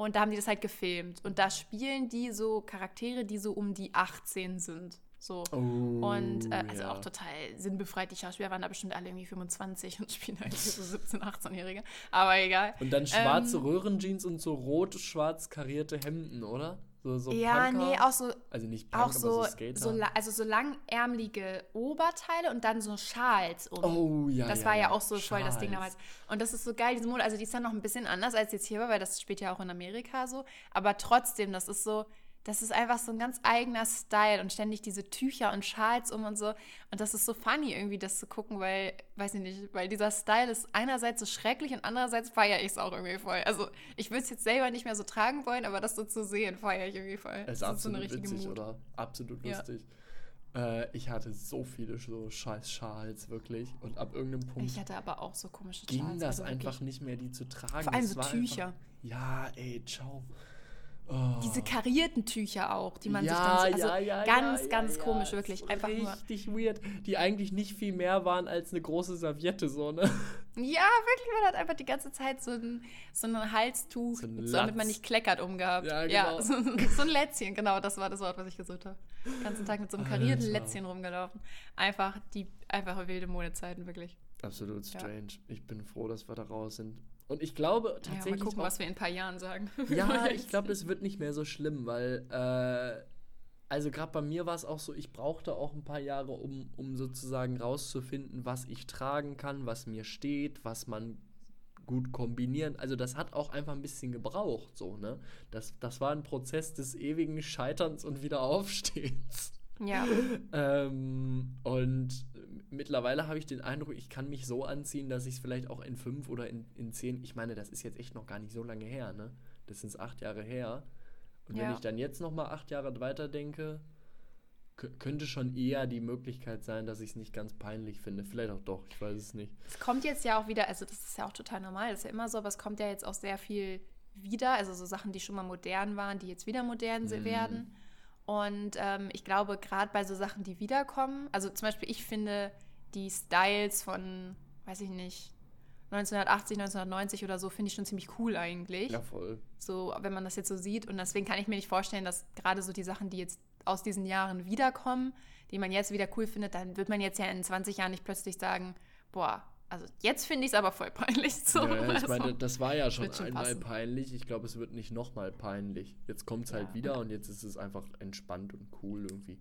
Und da haben die das halt gefilmt. Und da spielen die so Charaktere, die so um die 18 sind. So. Oh, und äh, also ja. auch total sinnbefreit. Die Schauspieler waren da bestimmt alle irgendwie 25 und spielen halt so 17-, 18-Jährige. Aber egal. Und dann schwarze ähm, Röhrenjeans und so rot-schwarz karierte Hemden, oder? So, so ja, Punker. nee, auch so. Also nicht Punk, auch so, so, so, also so langärmelige Oberteile und dann so Schals um. Oh, ja. Das ja, war ja, auch so Schals. voll das Ding damals. Und das ist so geil, diese Mode. Also die ist dann noch ein bisschen anders als jetzt hier, weil das spielt ja auch in Amerika so. Aber trotzdem, das ist so, das ist einfach so ein ganz eigener Style und ständig diese Tücher und Schals um und so. Und das ist so funny irgendwie, das zu gucken, weil, weiß ich nicht, weil dieser Style ist einerseits so schrecklich und andererseits feiere ich es auch irgendwie voll. Also ich würde es jetzt selber nicht mehr so tragen wollen, aber das so zu sehen, feiere ich irgendwie voll. Es ist das absolut ist so eine richtige witzig, Mut. oder? Absolut Ja. lustig. Äh, ich hatte so viele so scheiß Schals, wirklich. Und ab irgendeinem Punkt Ich hatte aber auch so komische ging Schals. das also einfach nicht mehr, die zu tragen. Vor allem so Tücher. Einfach, ja, ey, ciao. Oh. Diese karierten Tücher auch, die man ja, sich dann so, also ja, ja, ganz, ganz komisch, wirklich. Einfach nur. Richtig weird. Die eigentlich nicht viel mehr waren als eine große Serviette, so, ne? Ja, wirklich, man hat einfach die ganze Zeit so ein, so ein Halstuch, So ein so damit man nicht kleckert, umgehabt. Ja, genau. so, so ein Lätzchen, genau, das war das Wort, was ich gesucht habe. Den ganzen Tag mit so einem karierten Alter. Lätzchen rumgelaufen. Einfach die einfache wilde Modezeiten, wirklich. Absolut strange. Ich bin froh, dass wir da raus sind. Und ich glaube Ja, mal tatsächlich. gucken, auch- was wir in ein paar Jahren sagen. Ja, ich glaube, das wird nicht mehr so schlimm, weil, äh, also gerade bei mir war es auch so, ich brauchte auch ein paar Jahre, um, um sozusagen rauszufinden, was ich tragen kann, was mir steht, was man gut kombinieren. Also das hat auch einfach ein bisschen gebraucht, so, ne? Das, das war ein Prozess des ewigen Scheiterns und Wiederaufstehens. Ja, Ähm, und mittlerweile habe ich den Eindruck, ich kann mich so anziehen, dass ich es vielleicht auch in fünf oder in, in zehn, ich meine, das ist jetzt echt noch gar nicht so lange her, ne? Das sind acht Jahre her. Und wenn Ja. ich dann jetzt noch mal acht Jahre weiter denke, kö- könnte schon eher die Möglichkeit sein, dass ich es nicht ganz peinlich finde. Vielleicht auch doch, ich weiß es nicht. es kommt jetzt ja auch wieder, also das ist ja auch total normal, das ist ja immer so, aber es kommt ja jetzt auch sehr viel wieder, also so Sachen, die schon mal modern waren, die jetzt wieder modern Mhm. werden. Und ähm, ich glaube, gerade bei so Sachen, die wiederkommen, also zum Beispiel, ich finde die Styles von, weiß ich nicht, 1980, 1990 oder so, finde ich schon ziemlich cool eigentlich. Ja, voll. So, wenn man das jetzt so sieht. Und deswegen kann ich mir nicht vorstellen, dass gerade so die Sachen, die jetzt aus diesen Jahren wiederkommen, die man jetzt wieder cool findet, dann wird man jetzt ja in 20 Jahren nicht plötzlich sagen, boah, also jetzt finde ich es aber voll peinlich. So, ja, ich also. meine, das war ja schon schon einmal passen. peinlich. Ich glaube, es wird nicht nochmal peinlich. Jetzt kommt es halt Ja. wieder und jetzt ist es einfach entspannt und cool irgendwie.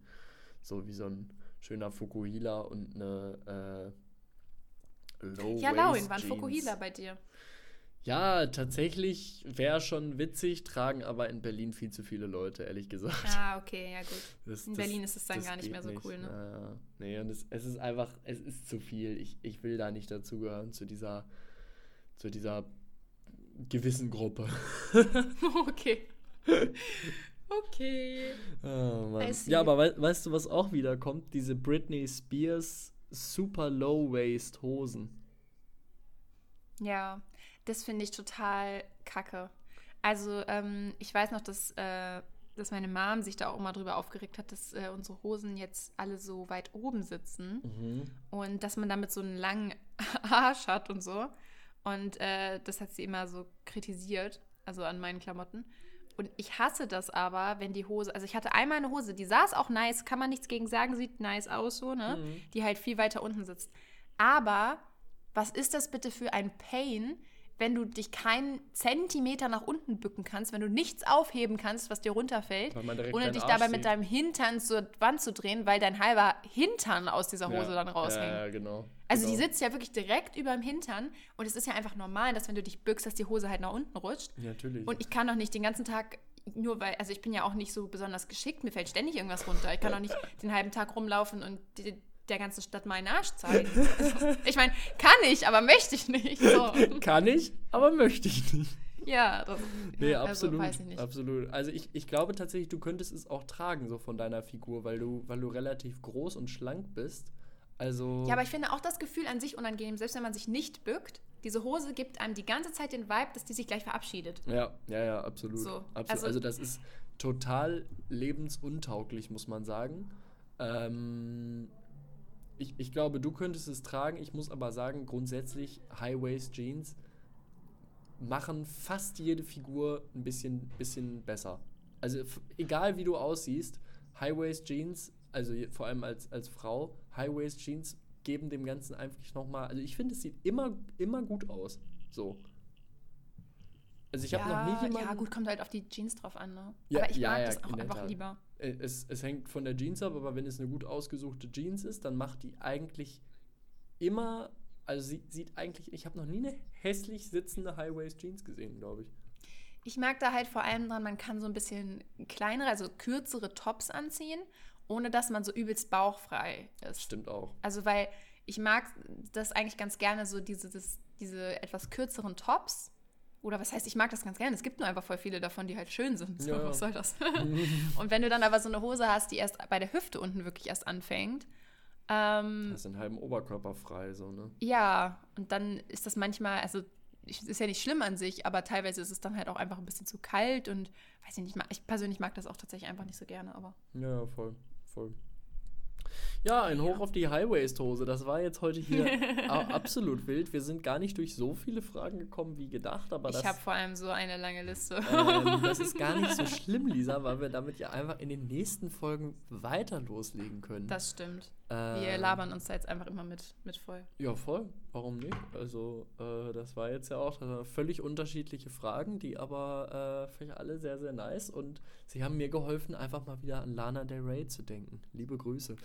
So wie so ein schöner Fukuhila und eine äh, Low ja, Lauin, war ein Fukuhila bei dir. Ja, tatsächlich wäre schon witzig, tragen aber in Berlin viel zu viele Leute, ehrlich gesagt. Ah, okay, ja gut. Das- In das- Berlin ist es dann gar nicht mehr so cool, ne? Ja. Nee, und es, es ist einfach, es ist zu viel. Ich, ich will da nicht dazugehören, zu dieser, zu dieser gewissen Gruppe. okay. Okay. Oh. Ja, aber wei weißt du, was auch wieder kommt? Diese Britney Spears Super Low Waist Hosen. Ja, das finde ich total kacke. Also, ähm, ich weiß noch, dass, äh, dass meine Mom sich da auch immer drüber aufgeregt hat, dass äh, unsere Hosen jetzt alle so weit oben sitzen Mhm. und dass man damit so einen langen Arsch hat und so. Und äh, das hat sie immer so kritisiert, also an meinen Klamotten. Und ich hasse das aber, wenn die Hose, also ich hatte einmal eine Hose, die saß auch nice, kann man nichts gegen sagen, sieht nice aus so, ne? Mhm. Die halt viel weiter unten sitzt. Aber was ist das bitte für ein Pain, wenn du dich keinen Zentimeter nach unten bücken kannst, wenn du nichts aufheben kannst, was dir runterfällt, ohne dich dabei mit deinem Hintern zur Wand zu drehen, weil dein halber Hintern aus dieser Hose ja. dann raushängt. Ja, genau. Also genau. die sitzt ja wirklich direkt über dem Hintern und es ist ja einfach normal, dass wenn du dich bückst, dass die Hose halt nach unten rutscht. Ja, natürlich. Und ich kann doch nicht den ganzen Tag, nur weil, also ich bin ja auch nicht so besonders geschickt, mir fällt ständig irgendwas runter. Ich kann doch nicht den halben Tag rumlaufen und die, der ganzen Stadt meinen Arsch zeigen. Also, ich meine, kann ich, aber möchte ich nicht. So. Kann ich, aber möchte ich nicht. Ja, das, Nee, ja, absolut. Also, weiß ich nicht. Absolut. Also ich, ich glaube tatsächlich, du könntest es auch tragen, so von deiner Figur, weil du, weil du relativ groß und schlank bist. Also. Ja, aber ich finde auch das Gefühl an sich unangenehm, selbst wenn man sich nicht bückt. Diese Hose gibt einem die ganze Zeit den Vibe, dass die sich gleich verabschiedet. Ja, ja, ja, absolut. So, absolut. also- Also, das ist total lebensuntauglich, muss man sagen. Ähm, ich, ich glaube, du könntest es tragen. Ich muss aber sagen, grundsätzlich High-Waist-Jeans machen fast jede Figur ein bisschen, bisschen besser. Also egal wie du aussiehst, High-Waist-Jeans, also vor allem als, als Frau, High-Waist-Jeans geben dem Ganzen einfach nochmal, also ich finde, es sieht immer, immer gut aus. So. Also ich habe noch nie jemanden... Ja, gut, kommt halt auf die Jeans drauf an, ne? Ja, aber ich ja, mag ja, das auch einfach lieber. Äh, Es, es hängt von der Jeans ab, aber wenn es eine gut ausgesuchte Jeans ist, dann macht die eigentlich immer, also sie sieht eigentlich, ich habe noch nie eine hässlich sitzende High-Waist-Jeans gesehen, glaube ich. Ich mag da halt vor allem dran, man kann so ein bisschen kleinere, also kürzere Tops anziehen, ohne dass man so übelst bauchfrei ist. Stimmt auch. Also, weil ich mag das eigentlich ganz gerne, so diese, das, diese etwas kürzeren Tops. Oder was heißt, ich mag das ganz gerne. Es gibt nur einfach voll viele davon, die halt schön sind. So, Ja, was soll das? und wenn du dann aber so eine Hose hast, die erst bei der Hüfte unten wirklich erst anfängt, ähm, Das ist den halben Oberkörper frei, so, ne? ja, und dann ist das manchmal, also ist ja nicht schlimm an sich, aber teilweise ist es dann halt auch einfach ein bisschen zu kalt und weiß ich nicht, ich persönlich mag das auch tatsächlich einfach nicht so gerne, aber ja, voll, voll. Ja, ein Hoch auf die High-Waist-Hose. Das war jetzt heute hier absolut wild. Wir sind gar nicht durch so viele Fragen gekommen wie gedacht, aber ich habe vor allem so eine lange Liste. ähm, das ist gar nicht so schlimm, Lisa, weil wir damit ja einfach in den nächsten Folgen weiter loslegen können. Das stimmt. Ähm, Wir labern uns da jetzt einfach immer mit, mit voll. Ja, voll. Warum nicht? Also, äh, das war jetzt ja auch völlig unterschiedliche Fragen, die aber äh, für alle sehr, sehr nice und sie haben mir geholfen, einfach mal wieder an Lana Del Rey zu denken. Liebe Grüße.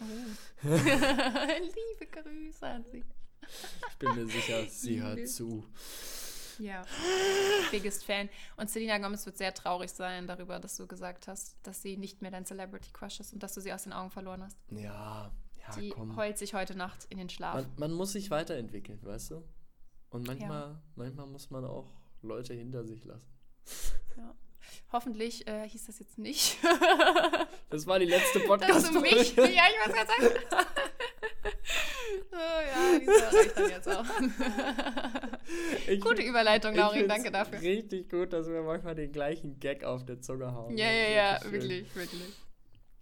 Liebe Grüße an sie. Ich bin mir sicher, sie hört zu. Ja, biggest Fan. Und Selena Gomez wird sehr traurig sein darüber, dass du gesagt hast, dass sie nicht mehr dein Celebrity Crush ist und dass du sie aus den Augen verloren hast. Ja, ja, Die komm. heult sich heute Nacht in den Schlaf. Man, man muss sich weiterentwickeln, weißt du? Und manchmal, manchmal muss man auch Leute hinter sich lassen. Ja. Hoffentlich äh, hieß das jetzt nicht. Das war die letzte dass podcast du mich. Ja, ich weiß gerade sagen. oh, ja, dieser reicht dann jetzt auch. Ich Gute Überleitung, Laurin, danke dafür. Richtig gut, dass wir manchmal den gleichen Gag auf der Zunge haben. Ja, ja, ja, wirklich, wirklich.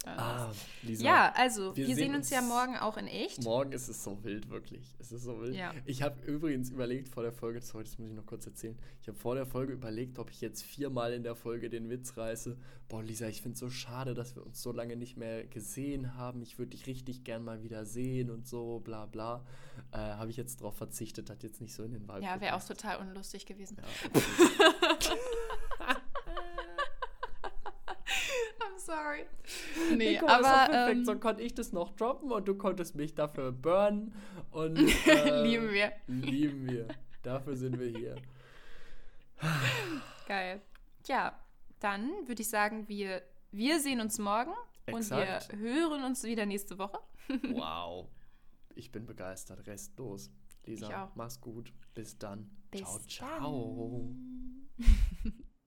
Ja, Ah, Lisa. ja also, wir wir, sehen sehen uns ja uns morgen auch in echt. Morgen ist es so wild, wirklich. Es ist so wild. Ja. Ich habe übrigens überlegt vor der Folge, sorry, das muss ich noch kurz erzählen. Ich habe vor der Folge überlegt, ob ich jetzt viermal in der Folge den Witz reiße. Boah, Lisa, ich finde es so schade, dass wir uns so lange nicht mehr gesehen haben. Ich würde dich richtig gern mal wieder sehen und so, bla bla. Äh, habe ich jetzt drauf verzichtet, hat jetzt nicht so in den Vibe Ja, wäre auch total unlustig gewesen. Ja, I'm sorry. Nee, guck, aber, perfekt. ähm, so konnte ich das noch droppen und du konntest mich dafür burnen. Und, äh, lieben wir. Lieben wir. Dafür sind wir hier. Geil. Ja, dann würde ich sagen, wir, wir sehen uns morgen Exakt. und wir hören uns wieder nächste Woche. Wow. Ich bin begeistert. Restlos. Lisa, mach's gut. Bis dann. Bis ciao, ciao. dann.